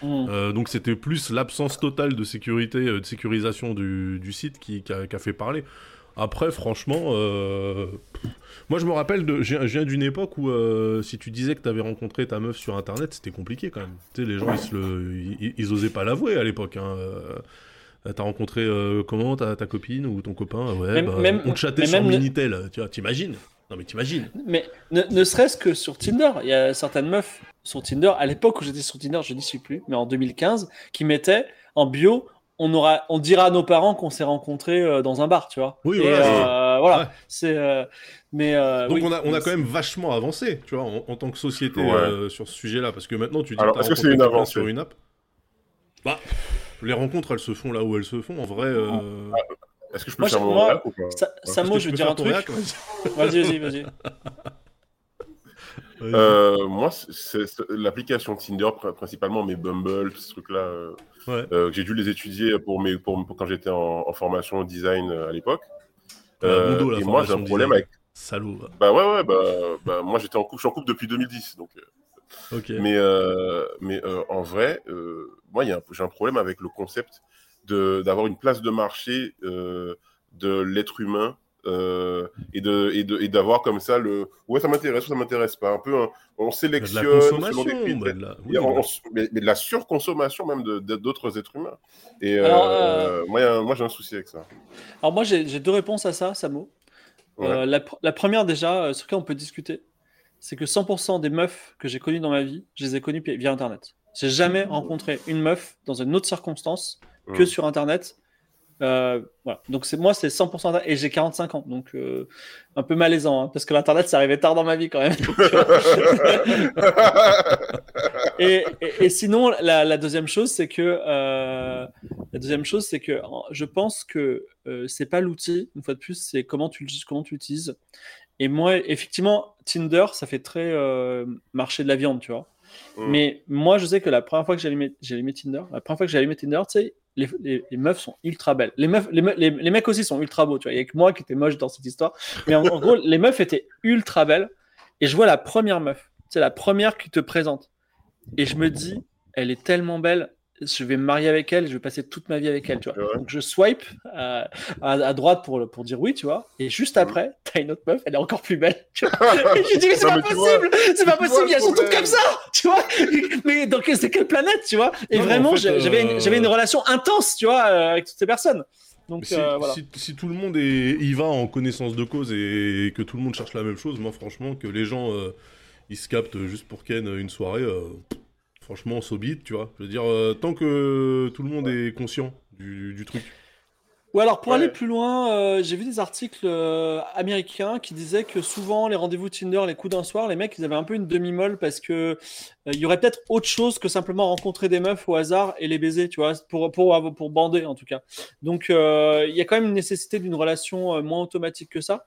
Mm. Euh, donc c'était plus l'absence totale de sécurité, euh, de sécurisation du, site qui, a, fait parler. Après, franchement, euh, Moi, je me rappelle, de, je viens d'une époque où euh, si tu disais que tu avais rencontré ta meuf sur Internet, c'était compliqué quand même. Tu sais, les gens, ils, se le, ils, ils osaient pas l'avouer à l'époque. Hein. Euh, T'as rencontré euh, comment ta, ta copine ou ton copain? Ouais, Même- bah, même- on chattait mais sur le- Minitel. Tu vois, t'imagines? Non, mais t'imagines Mais ne, ne serait-ce que sur Tinder, il y a certaines meufs sur Tinder, à l'époque où j'étais sur Tinder, je n'y suis plus, mais en 2015, qui mettaient en bio on, aura, on dira à nos parents qu'on s'est rencontrés euh, dans un bar, tu vois. Oui, Et, voilà, euh, voilà. Ouais. C'est. euh, mais. euh, Donc oui. on, a, on a quand même vachement avancé, tu vois, en, en tant que société Ouais. euh, sur ce sujet-là. Parce que maintenant, tu dis Alors, est-ce que c'est une avancée sur une app? Bah, les rencontres, elles se font là où elles se font. En vrai, euh, Est-ce que je peux Moi, faire je- mon moi, réac ou pas? Ça, est-ce Samo, que je veux dire un ton truc. réac Vas-y, vas-y, vas-y. Euh, moi, c'est l'application Tinder pr- principalement, mais Bumble, ce truc-là, euh, Ouais. euh, j'ai dû les étudier pour mes, pour, pour quand j'étais en, en formation design à l'époque. Euh, bon dos, et moi, j'ai un problème design. avec. Salaud. Bah ouais, ouais, bah, bah moi j'étais en couple, je suis en couple depuis 2010, donc. euh, Ok. Mais, mais en vrai, moi, j'ai un problème avec le concept d'avoir une place de marché de l'être humain euh, et de et de et d'avoir comme ça le ouais ça m'intéresse ou ça m'intéresse pas un peu hein, on de sélectionne selon consommation. des de la- oui, Et on- bah, on- mais, mais de la surconsommation même de- de- d'autres êtres humains. Et Alors, euh, moi, j'ai un souci avec ça. Alors, moi, j'ai deux réponses à ça, Samo. Ouais. Euh, la, pr- la première, déjà, euh, sur laquelle on peut discuter, c'est que 100% des meufs que j'ai connues dans ma vie, je les ai connues via Internet. J'ai jamais rencontré une meuf dans une autre circonstance que Mm. sur Internet. Euh, voilà. Donc c'est moi, c'est 100% Internet. et j'ai 45 ans, donc euh, un peu malaisant, hein, parce que l'Internet, ça arrivait tard dans ma vie quand même. et, et- et sinon, la, la deuxième chose, c'est que euh, la deuxième chose, c'est que je pense que c'est pas l'outil. Une fois de plus, c'est comment tu comment tu l'utilises. Et moi, effectivement, Tinder, ça fait très marché de la viande, tu vois. Mm. Mais moi, je sais que la première fois que j'ai allumé, j'ai allumé Tinder, la première fois que j'ai allumé Tinder, tu sais, les, meufs sont ultra belles. Les, meufs, les, me- les, les mecs aussi sont ultra beaux, tu vois. Il y a que moi qui étais moche dans cette histoire. Mais en, en gros, les meufs étaient ultra belles. Et je vois la première meuf, c'est la première qui te présente. Et je me dis, elle est tellement belle, je vais me marier avec elle, je vais passer toute ma vie avec elle, tu vois. Ouais. Donc je swipe euh, à, à droite pour, pour dire oui, tu vois. Et juste après, t'as une autre meuf, elle est encore plus belle, tu vois. Et je dis, mais c'est pas possible, c'est pas vois possible, le elles sont toutes comme ça, tu vois. Mais dans quelle- c'est quelle planète, tu vois. Et Non, vraiment, en fait, j'avais euh, j'avais une relation intense, tu vois, euh, avec toutes ces personnes. Donc si, euh, voilà. si- si tout le monde est, y va en connaissance de cause et que tout le monde cherche la même chose, moi franchement, que les gens euh, ils se captent juste pour Ken une soirée, euh, franchement, so be it, tu vois. Je veux dire, euh, tant que tout le monde est conscient du, du truc. Ou alors pour Ouais. aller plus loin, euh, j'ai vu des articles euh, américains qui disaient que souvent les rendez-vous Tinder, les coups d'un soir, les mecs ils avaient un peu une demi-molle parce que euh, il y aurait peut-être autre chose que simplement rencontrer des meufs au hasard et les baiser, tu vois, pour pour pour bander en tout cas. Donc euh, il y a quand même une nécessité d'une relation euh, moins automatique que ça,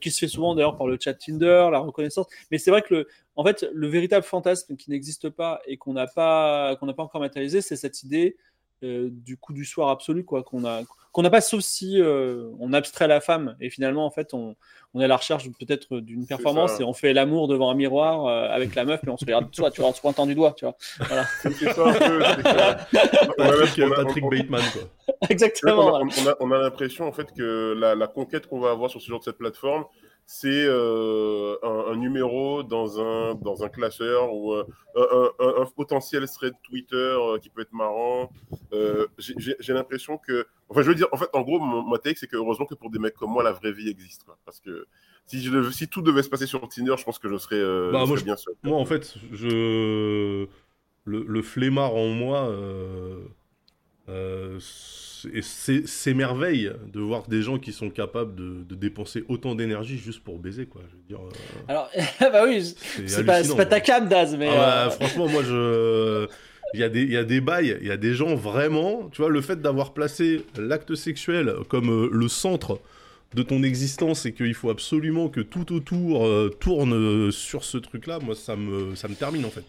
qui se fait souvent d'ailleurs par le chat Tinder, la reconnaissance. Mais c'est vrai que le, en fait le véritable fantasme qui n'existe pas et qu'on n'a pas qu'on n'a pas encore matérialisé, c'est cette idée euh, du coup du soir absolu quoi qu'on a qu'on n'a pas sauf si euh, on abstrait la femme et finalement en fait on, on est à la recherche peut-être d'une performance et on fait l'amour devant un miroir euh, avec la meuf mais on se regarde soit tu vois en se pointant du doigt tu vois voilà C'est ça un peu. c'est Patrick, Bateman, quoi. On exactement a, on a- on a l'impression en fait que la, la conquête qu'on va avoir sur ce genre de cette plateforme, c'est euh, un, un numéro dans un, dans un classeur ou euh, un, un- un potentiel thread Twitter euh, qui peut être marrant. Euh, j'ai- l'impression que. Enfin, je veux dire, en fait, en gros, mon, ma take, c'est que heureusement que pour des mecs comme moi, la vraie vie existe. Quoi. Parce que si, je devais- si tout devait se passer sur Tinder, je pense que je serais, euh, Bah, je moi, serais bien seul. Moi, en fait, je. Le, le flemmard en moi. Euh... c'est- s'émerveille de voir des gens qui sont capables de, de dépenser autant d'énergie juste pour baiser, quoi. Je veux dire, euh, alors bah oui c'est pas, ta cam Daz mais Ah bah, euh, franchement, moi, je. Il y, a des, il y a des bails, il y a des gens vraiment, tu vois, le fait d'avoir placé l'acte sexuel comme euh, le centre de ton existence et qu'il faut absolument que tout autour tourne sur ce truc-là, moi, ça me, ça me termine en fait.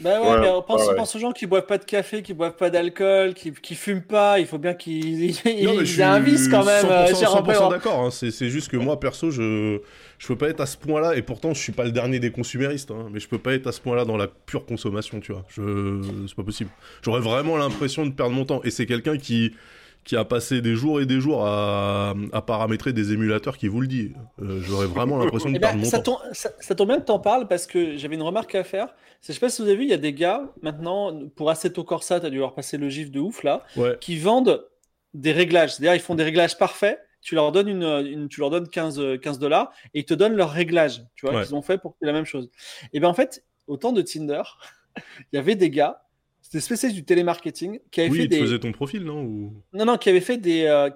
Bah ouais, Ouais, mais on pense, ouais, pense aux gens qui boivent pas de café, qui boivent pas d'alcool, qui, qui fument pas. Il faut bien qu'ils aient un vice quand même. euh, 100%, cher 100% Robert. d'accord, hein. c'est c'est juste que moi, perso, je je peux pas être à ce point-là, et pourtant, je suis pas le dernier des consuméristes, hein, mais je peux pas être à ce point-là dans la pure consommation, tu vois. Je... C'est pas possible. J'aurais vraiment l'impression de perdre mon temps, et c'est quelqu'un qui qui a passé des jours et des jours à, à paramétrer des émulateurs qui vous le dit. Euh, J'aurais vraiment l'impression de Eh ben, perdre mon ça, temps. tombe, ça, ça tombe bien que t'en parles parce que j'avais une remarque à faire. C'est- Je sais pas si vous avez vu, il y a des gars maintenant pour Assetto Corsa, t'as dû leur passer le gif de ouf là, Ouais. qui vendent des réglages. C'est-à-dire ils font des réglages parfaits. Tu leur donnes une, une- tu leur donnes 15 euh, 15 dollars et ils te donnent leurs réglages. Tu vois, Ouais. qu'ils ont fait pour la même chose. Et ben en fait, au temps de Tinder, il y avait des gars, c'était spécialiste du télémarketing, qui avaient Oui, fait il te des, faisait ton profil, non Ou... non, non, qui avait fait des, euh,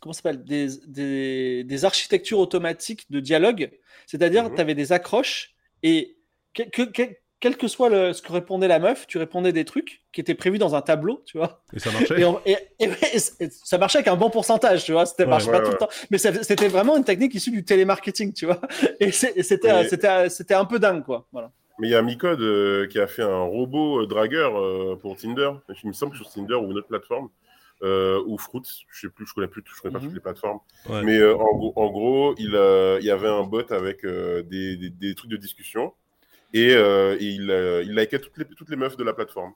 comment s'appelle, des, des, des architectures automatiques de dialogue. C'est-à-dire, Mhm. tu avais des accroches et que, que- que- quel que soit le, ce que répondait la meuf, tu répondais des trucs qui étaient prévus dans un tableau, tu vois. Et ça marchait? Et, on- et- et- et c- et ça marchait avec un bon pourcentage, tu vois. C'était Ouais, marche pas ouais, tout le temps, mais c'était vraiment une technique issue du télémarketing, tu vois. Et c'était, c'était un peu dingue, quoi. Voilà. Mais il y a Micode euh, qui a fait un robot euh, dragueur euh, pour Tinder. Il me semble que sur Tinder ou une autre plateforme. Euh, ou Fruits, je sais plus, je connais plus, je connais pas Mhm. toutes les plateformes. Ouais. Mais en, gros- en gros, il, il y avait un bot avec des, des, des trucs de discussion et, et il, il likait toutes les, toutes les meufs de la plateforme.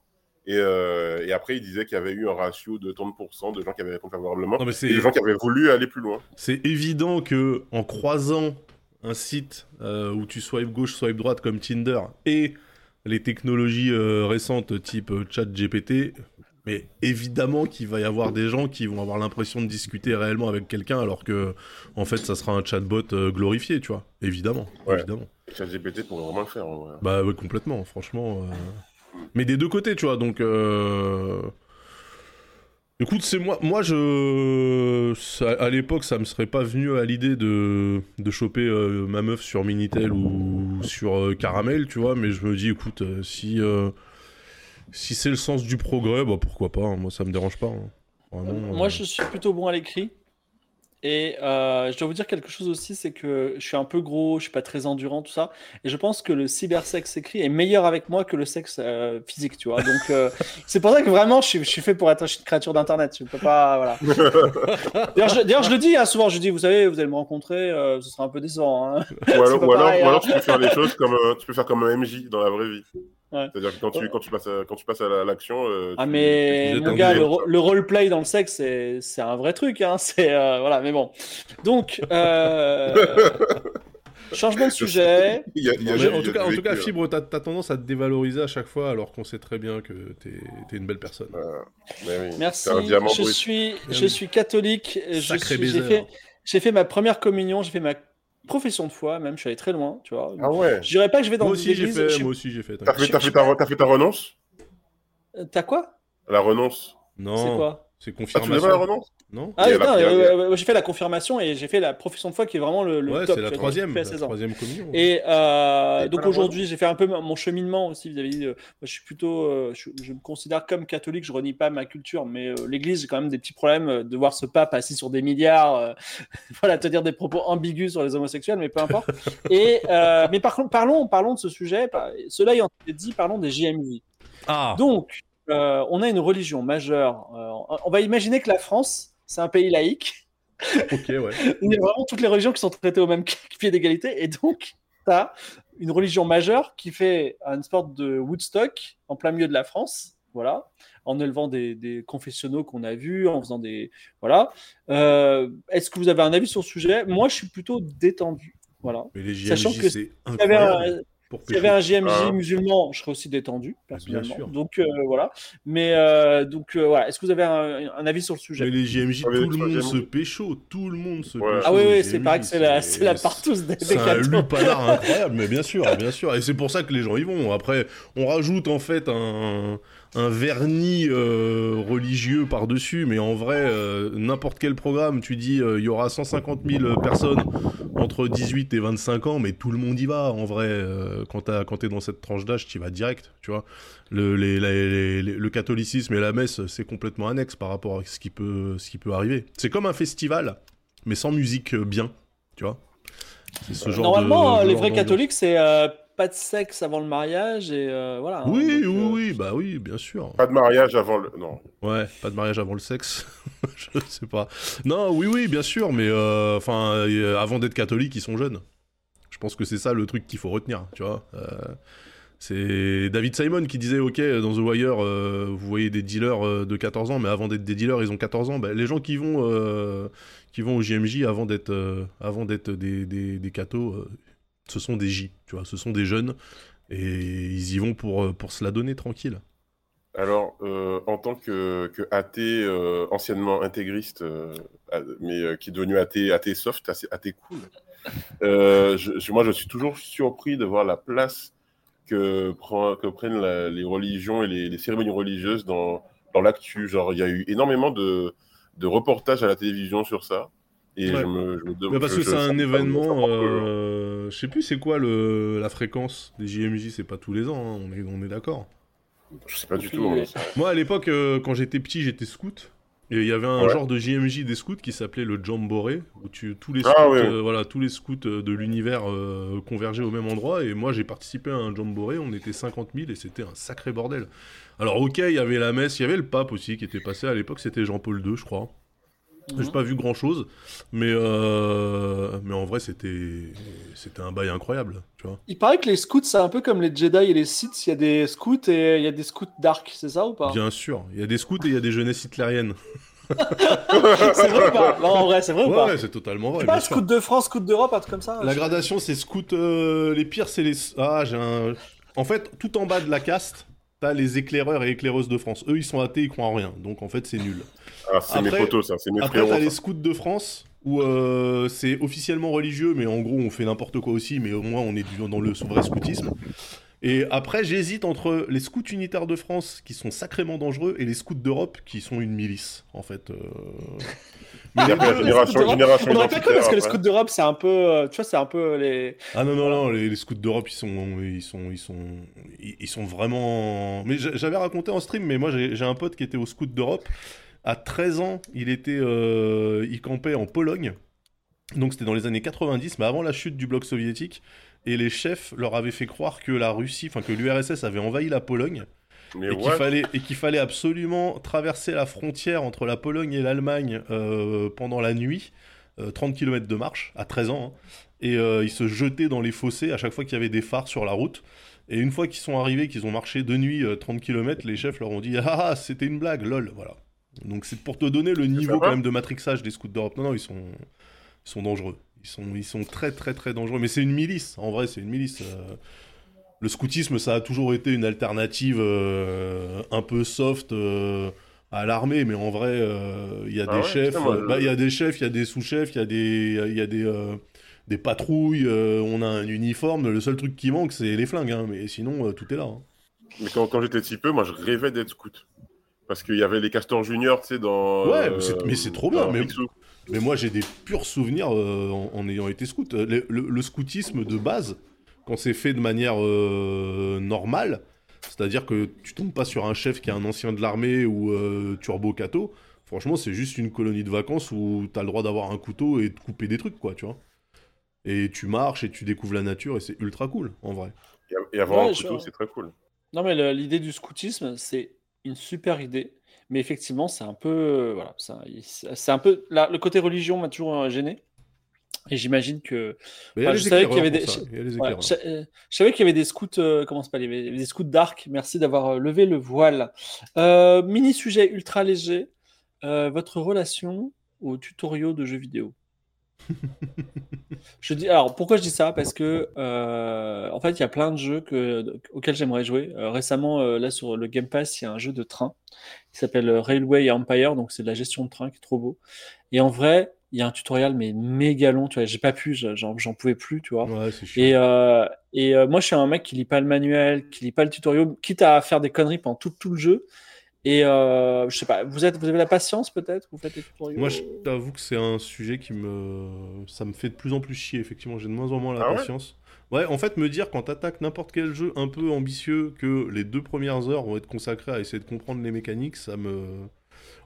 Et, euh, et après, il disait qu'il y avait eu un ratio de 30% de gens qui avaient répondu favorablement Non, mais et gens qui avaient voulu aller plus loin. c'est évident que en croisant un site euh, où tu swipe gauche, swipe droite comme Tinder et les technologies euh, récentes type euh, chat GPT, mais évidemment qu'il va y avoir des gens qui vont avoir l'impression de discuter réellement avec quelqu'un alors que en fait ça sera un chatbot glorifié, tu vois. Évidemment, Ouais. évidemment. ChatGPT pourrait vraiment le faire. vrai. Bah ouais, complètement, franchement. euh. Mais des deux côtés, tu vois, donc... Écoute, c'est moi, moi je, ça- à l'époque, ça me serait pas venu à l'idée de, de choper euh, ma meuf sur Minitel ou sur euh, Caramel, tu vois, mais je me dis, écoute, euh, si, si c'est le sens du progrès, bah pourquoi pas, hein, moi ça me dérange pas. hein. Vraiment, Moi, je suis plutôt bon à l'écrit. Et euh, je dois vous dire quelque chose aussi, c'est que je suis un peu gros, je suis pas très endurant, tout ça. Et je pense que le cybersexe écrit est meilleur avec moi que le sexe euh, physique, tu vois. Donc, euh, c'est pour ça que vraiment, je suis, je suis fait pour être une créature d'internet. Je peux pas, voilà. D'ailleurs, je, d'ailleurs, je le dis hein, souvent, je dis, vous savez, vous allez me rencontrer, euh, ce sera un peu décevant. Hein. Ou alors, ou alors, ou hein. alors tu peux faire les choses comme euh, tu peux faire comme un MJ dans la vraie vie. Ouais. C'est-à-dire que quand tu, quand tu passes à, quand tu passes à la- l'action. euh, Ah tu- mais tu- mon gars, le, ro- le roleplay dans le sexe, c'est un vrai truc, hein. C'est euh, voilà, mais bon. Donc euh, changement de sujet. Il y a- il y a- mais il y a en tout cas, en du tout cas, vécu, Fibre, t'as as tendance à te dévaloriser à chaque fois alors qu'on sait très bien que t'es es une belle personne. hein. Mais oui, Merci. un Je brut. suis je oui. suis catholique. Je Sacré suis- J'ai baiser. fait j'ai fait ma première communion. J'ai fait ma profession de foi. Même je suis allé très loin, tu vois. Ah ouais. Je dirais pas que je vais dans Moi des aussi j'ai fait, je moi aussi j'ai fait. T'as fait, t'as fait, fait ta renonce? Euh, T'as quoi? La renonce C'est Non, quoi? C'est Ah, tu pas la confirmation. renonce Non Ah non, euh, euh, j'ai fait la confirmation et j'ai fait la profession de foi qui est vraiment le, le Ouais, top. c'est la troisième, la fais à 16 ans. troisième communion. Et euh, Et donc aujourd'hui, j'ai fait un peu mon cheminement aussi vis-à-vis de. Moi, je suis plutôt. euh, je, je me considère comme catholique, je renie pas ma culture, mais euh, l'Église, j'ai quand même des petits problèmes euh, de voir ce pape assis sur des milliards, euh, voilà, te dire des propos ambigus sur les homosexuels, mais peu importe. Et, euh, mais par contre, parlons, parlons de ce sujet. par- Cela ayant été dit, parlons des JMJ. Ah Donc, euh, on a une religion majeure. euh, on va imaginer que la France, c'est un pays laïque. Ok, ouais. Il y a vraiment toutes les religions qui sont traitées au même pied d'égalité. Et donc, tu as une religion majeure qui fait une sorte de Woodstock en plein milieu de la France. Voilà. En élevant des, des confessionnaux qu'on a vus, en faisant des. Voilà. Euh, Est-ce que vous avez un avis sur le sujet? Moi, je suis plutôt détendu. Voilà. Mais les Sachant que c'est incroyable. S'il y avait un JMJ Ah. musulman, je serais aussi détendu, personnellement. sûr. Donc, euh, voilà. Mais, euh, donc, euh, voilà. Est-ce que vous avez un, un avis sur le sujet? Mais les JMJ, Ah, tout le monde se pécho, tout le monde se Ouais. pécho. Ah oui, oui, c'est pareil que c'est la, c'est la partouze des, C'est un lupanar incroyable, mais bien sûr, bien sûr. Et c'est pour ça que les gens y vont. Après, on rajoute en fait un, un vernis euh, religieux par-dessus, mais en vrai, euh, n'importe quel programme, tu dis, euh, il y aura 150 000 personnes entre 18 et 25 ans, mais tout le monde y va, en vrai. quand t'es dans cette tranche d'âge, tu y vas direct, tu vois. Le, les- les- les- le catholicisme et la messe, c'est complètement annexe par rapport à ce qui peut, ce qui peut arriver. C'est comme un festival, mais sans musique bien, tu vois. C'est ce genre Normalement, de- les vrais catholiques, c'est pas de sexe avant le mariage et euh, voilà. hein. Oui, Donc, oui, euh, oui, bah oui, bien sûr. Pas de mariage avant le. Non. Ouais, pas de mariage avant le sexe. je sais pas. Non, oui, oui, bien sûr, mais euh, enfin, euh, avant d'être catholique, ils sont jeunes. Je pense que c'est ça le truc qu'il faut retenir, tu vois. Euh, C'est David Simon qui disait Ok, dans The Wire, euh, vous voyez des dealers euh, de 14 ans, mais avant d'être des dealers, ils ont 14 ans. Bah, les gens qui vont, euh, qui vont au JMJ avant d'être avant d'être des, des, des cathos, ce sont des J, tu vois, ce sont des jeunes, et ils y vont pour, pour se la donner tranquille. Alors, en tant que, que athée, anciennement intégriste, mais qui est devenu athée, athée soft, athée, cool, moi je suis toujours surpris de voir la place que, prennent les religions et les, cérémonies religieuses dans, dans l'actu. Genre, il y a eu énormément de, de, reportages à la télévision sur ça. Et je me, je me demande. parce que c'est un événement. Euh, je sais plus c'est quoi le, la fréquence des JMJ, c'est pas tous les ans, hein, on est, on est d'accord. Je sais pas du tout. Moi à l'époque, euh, quand j'étais petit, j'étais scout. Et il y avait un genre de JMJ des scouts qui s'appelait le Jamboree, où tu, tous, les ah scouts, euh, voilà, tous les scouts de l'univers euh, convergeaient au même endroit. Et moi, j'ai participé à un Jamboree, on était 50 000 et c'était un sacré bordel. Alors, ok, il y avait la messe, il y avait le pape aussi qui était passé. À l'époque, c'était Jean-Paul II, je crois. J'ai mhm. pas vu grand chose, mais, mais en vrai, c'était c'était un bail incroyable. Tu vois. Il paraît que les scouts, c'est un peu comme les Jedi et les Sith. Il y a des scouts et il y a des scouts dark, c'est ça ou pas? Bien sûr. Il y a des scouts et il y a des jeunesses hitlériennes. c'est vrai ou pas? Non, en vrai, c'est vrai ou pas? Ouais, c'est totalement vrai. pas scout de France, scout d'Europe, un truc comme ça La gradation, c'est scout. Euh, les pires, c'est les. Ah, j'ai un. En fait, tout en bas de la caste, t'as les éclaireurs et éclaireuses de France. Eux, ils sont athées, ils croient en rien. Donc, en fait, c'est nul. Ah, c'est mes photos, ça. C'est mes Après, t'as les scouts de France où euh, c'est officiellement religieux, mais en gros, on fait n'importe quoi aussi, mais au moins, on est dans le vrai scoutisme. Et après, j'hésite entre les scouts unitaires de France, qui sont sacrément dangereux, et les scouts d'Europe, qui sont une milice, en fait. Euh... Mais les deux, génération, génération on aurait pas parce que les scouts d'Europe, c'est un peu, euh, tu vois, c'est un peu les. Ah non non non, les, scouts d'Europe, ils sont, ils sont, ils sont, ils sont vraiment. Mais j'avais raconté en stream, mais moi j'ai un pote qui était au scout d'Europe. À 13 ans, il était, euh, il campait en Pologne. Donc c'était dans les années 90, mais avant la chute du bloc soviétique et les chefs leur avaient fait croire que la Russie, enfin que l'URSS avait envahi la Pologne. et qu'il fallait, fallait absolument traverser la frontière entre la Pologne et l'Allemagne euh, pendant la nuit, 30 euh, km de marche, à 13 ans, hein. et euh, ils se jetaient dans les fossés à chaque fois qu'il y avait des phares sur la route. Et une fois qu'ils sont arrivés, qu'ils ont marché de nuit 30 km, les chefs leur ont dit Ah, ah c'était une blague, lol, voilà. Donc c'est pour te donner le niveau quand même de matrixage des scouts d'Europe. Non, non, ils sont, ils sont dangereux. Ils sont, ils sont très très très dangereux. Mais c'est une milice, en vrai, c'est une milice. Euh. le scoutisme, ça a toujours été une alternative euh, un peu soft euh, à l'armée, mais en vrai, il y a ah des chefs, bah, il y a des chefs, il y a des sous-chefs, il y a des, y a des, des patrouilles, on a un uniforme. Le seul truc qui manque, c'est les flingues, hein, mais sinon, tout est là. Hein. Mais quand, quand j'étais petit peu, moi, je rêvais d'être scout. Parce qu'il y avait les castors juniors, tu sais, dans. Ouais, mais c'est trop bien. Mais, mais moi, j'ai des purs souvenirs euh, en, ayant été scout. Le, scoutisme de base, quand c'est fait de manière euh, normale, c'est-à-dire que tu tombes pas sur un chef qui est un ancien de l'armée ou euh, turbo cato, franchement, c'est juste une colonie de vacances où tu as le droit d'avoir un couteau et de couper des trucs, quoi, tu vois. Et tu marches et tu découvres la nature et c'est ultra cool, en vrai. Et avoir un couteau, c'est très cool. Non, mais l'idée du scoutisme, c'est une super idée. Mais effectivement, c'est un peu. Euh, voilà, c'est un peu. le côté religion m'a toujours euh, gêné. Et j'imagine que. je savais qu'il y avait des. je, savais qu'il y avait des scouts. Euh, comment c'est pas des scouts d'arc. Merci d'avoir levé le voile. mini sujet ultra léger. votre relation aux tutoriaux de jeux vidéo? je dis alors pourquoi je dis ça? Parce que euh, en fait il y a plein de jeux que, auxquels j'aimerais jouer. Euh, récemment euh, là sur le Game Pass il y a un jeu de train qui s'appelle Railway Empire donc c'est de la gestion de train qui est trop beau. Et en vrai il y a un tutoriel mais méga long tu vois j'ai pas pu j'en pouvais plus tu vois. et et moi je suis un mec qui lit pas le manuel qui lit pas le tutoriel quitte à faire des conneries pendant tout, tout le jeu. Et euh, je sais pas, vous, êtes, vous avez la patience peut-être Vous faites Moi, je t'avoue que c'est un sujet qui me. Ça me fait de plus en plus chier, effectivement. J'ai de moins en moins la ah patience. Ouais, en fait, me dire quand t'attaques n'importe quel jeu un peu ambitieux que les deux premières heures vont être consacrées à essayer de comprendre les mécaniques, ça me.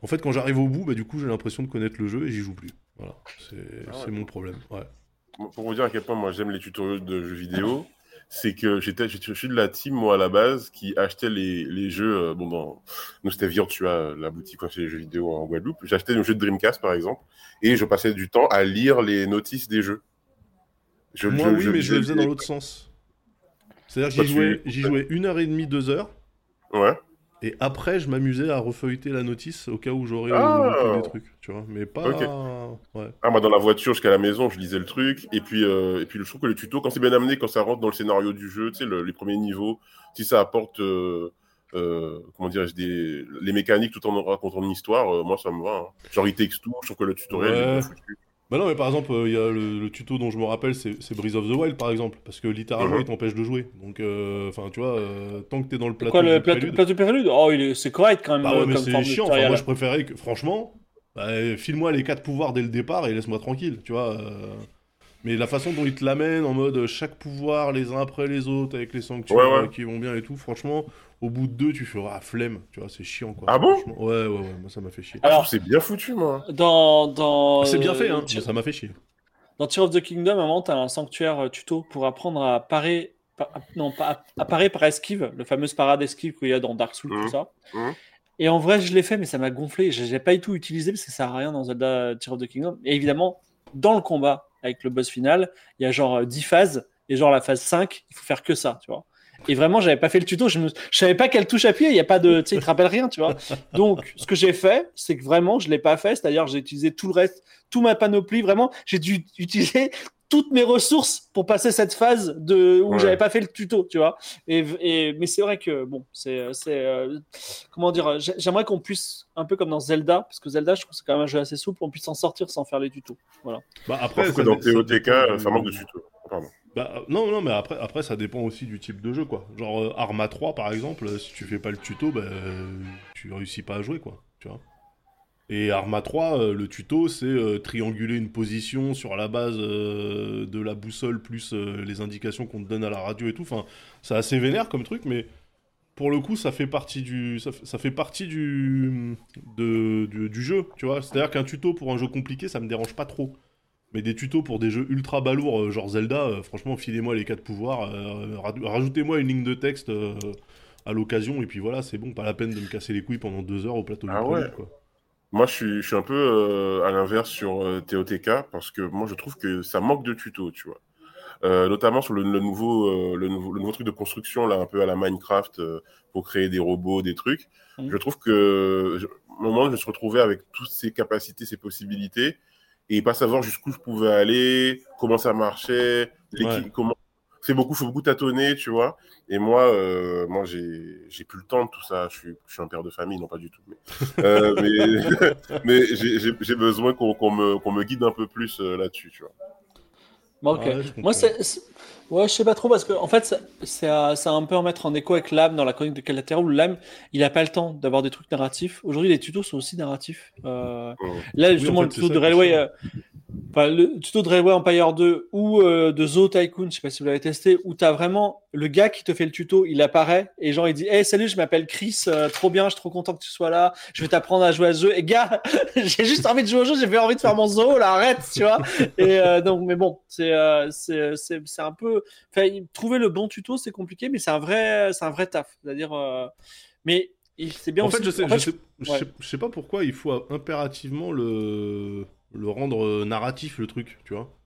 En fait, quand j'arrive au bout, bah, du coup, j'ai l'impression de connaître le jeu et j'y joue plus. Voilà, c'est ah mon problème. Ouais. Pour vous dire à quel point moi j'aime les tutoriels de jeux vidéo, c'est que j'étais, je suis de la team, moi, à la base, qui achetait les, les jeux. Euh, bon, dans, nous, c'était Virtua, la boutique où les jeux vidéo en Guadeloupe. J'achetais des jeux de Dreamcast, par exemple, et je passais du temps à lire les notices des jeux. moi, oui, mais je le faisais dans l'autre sens. C'est-à-dire que j'y jouais, j'y jouais une heure et demie, deux heures. Ouais. Et après, je m'amusais à refeuilleter la notice au cas où j'aurais Ah. des trucs, tu vois. Mais pas. Ouais. Ah, moi, dans la voiture jusqu'à la maison, je lisais le truc. Et puis, euh, et puis je trouve que le tuto, quand c'est bien amené, quand ça rentre dans le scénario du jeu, tu sais, le- les premiers niveaux, si ça apporte, euh, euh, comment dirais-je, des... les mécaniques tout en racontant une histoire, moi, ça me va. hein. Genre, il texte tout, je trouve que le tutoriel, Ouais. Bah non, mais par exemple, il y a le, le tuto dont je me rappelle, c'est Breath of the Wild, par exemple. Parce que littéralement, Mhm. il t'empêche de jouer. Donc, euh, enfin, tu vois, euh, tant que t'es dans le plateau. Quoi, le plateau, prélude- plateau prélude? Oh, il est- c'est correct quand même Bah euh, ouais, mais c'est chiant. Enfin, moi, je préférais que, franchement, bah, file-moi les quatre pouvoirs dès le départ et laisse-moi tranquille, tu vois. euh. Mais la façon dont ils te l'amènent, en mode euh, chaque pouvoir les uns après les autres, avec les sanctuaires Ouais, ouais. euh, qui vont bien et tout, franchement, au bout de deux, tu fais ah, flemme, tu vois, c'est chiant quoi. Ah bon Ouais, ouais, ouais, moi ça m'a fait chier. Ah, Alors, que c'est bien foutu, moi. dans, dans, c'est bien fait, hein, euh, ça m'a fait chier. Dans Tear of the Kingdom, à un moment, tu as un sanctuaire euh, tuto pour apprendre à parer. pa- non, pas à parer par esquive, le fameux parade esquive qu'il y a dans Dark Souls, tout ça. Mhm. Et en vrai, je l'ai fait, mais ça m'a gonflé. Je l'ai pas du tout utilisé parce que ça sert à rien dans Zelda Tear of the Kingdom. Et évidemment, dans le combat avec le boss final, il y a genre euh, 10 phases. Et genre la phase 5, il faut faire que ça, tu vois. Et vraiment, j'avais pas fait le tuto. Je, me... je savais pas quelle touche appuyer. Il y a pas de, tu sais, il te rappelle rien, tu vois. Donc, ce que j'ai fait, c'est que vraiment, je l'ai pas fait. C'est-à-dire, j'ai utilisé tout le reste, toute ma panoplie. Vraiment, j'ai dû utiliser toutes mes ressources pour passer cette phase de où Ouais. j'avais pas fait le tuto, tu vois. Et, et- mais c'est vrai que bon, c'est, c'est euh, comment dire. j'ai- J'aimerais qu'on puisse un peu comme dans Zelda, parce que Zelda, je trouve que c'est quand même un jeu assez souple, on puisse s'en sortir sans faire les tutos. Voilà. Bah, Je après, trouve que ça dans TOTK, ça du- manque de tuto. Bah, euh, non, non, mais après, après, ça dépend aussi du type de jeu, quoi. Genre, euh, Arma 3, par exemple, euh, si tu fais pas le tuto, bah, tu réussis pas à jouer, quoi. Tu vois. Et Arma 3, euh, le tuto, c'est trianguler une position sur la base de la boussole plus les indications qu'on te donne à la radio et tout. Enfin, c'est assez vénère comme truc, mais pour le coup, ça fait partie du, ça, ça fait partie du, de- du, du jeu, tu vois. C'est-à-dire qu'un tuto pour un jeu compliqué, ça me dérange pas trop. Mais des tutos pour des jeux ultra balourds, euh, genre Zelda, euh, franchement, filez-moi les quatre pouvoirs, euh, ra- rajoutez-moi une ligne de texte euh, à l'occasion, et puis voilà, c'est bon, pas la peine de me casser les couilles pendant deux heures au plateau Ah du ouais. quoi. Moi, je suis, je suis un peu euh, à l'inverse sur euh, TOTK parce que moi, je trouve que ça manque de tuto, tu vois. Euh, notamment sur le, le nouveau, euh, le, nouveau, le nouveau truc de construction, là, un peu à la Minecraft, euh, pour créer des robots, des trucs. Mhm. Je trouve que, je, au moment où je me suis retrouvé avec toutes ces capacités, ces possibilités, et pas savoir jusqu'où je pouvais aller, comment ça marchait, Ouais. comment. C'est beaucoup, faut beaucoup tâtonner, tu vois. Et moi, euh, moi, j'ai, j'ai plus le temps de tout ça. Je suis, je suis un père de famille, non pas du tout. Mais, euh, mais, mais j'ai, besoin qu'on, qu'on me, qu'on me guide un peu plus euh, là-dessus, tu vois. Bon. Ouais. Moi, c'est, c'est- ouais, je sais pas trop parce que en fait, ça- c'est un peu en mettre en écho avec l'âme dans la chronique de Calaterra où l'âme, il a pas le temps d'avoir des trucs narratifs. Aujourd'hui, les tutos sont aussi narratifs. Euh. Là, justement, en fait, le tuto ça de Railway, euh, enfin, le tuto de Railway Empire 2 ou euh, de Zo Tycoon, je sais pas si vous l'avez testé, où tu as vraiment le gars qui te fait le tuto, il apparaît et genre il dit Hey, salut, je m'appelle Chris, trop bien, je suis trop content que tu sois là, je vais t'apprendre à jouer à ce jeu. Et gars, j'ai juste envie de jouer au jeu, j'ai pas envie de faire mon zoo, là, arrête, tu vois. Et donc, mais bon, c'est c'est c'est- c'est un peu. Enfin, trouver le bon tuto, c'est compliqué, mais c'est un vrai, c'est un vrai taf. C'est-à-dire, euh, mais c'est bien En aussi. fait, je sais, en fait, je, sais, je ouais. sais- je sais pas pourquoi il faut impérativement le, le rendre euh, narratif, le truc, tu vois.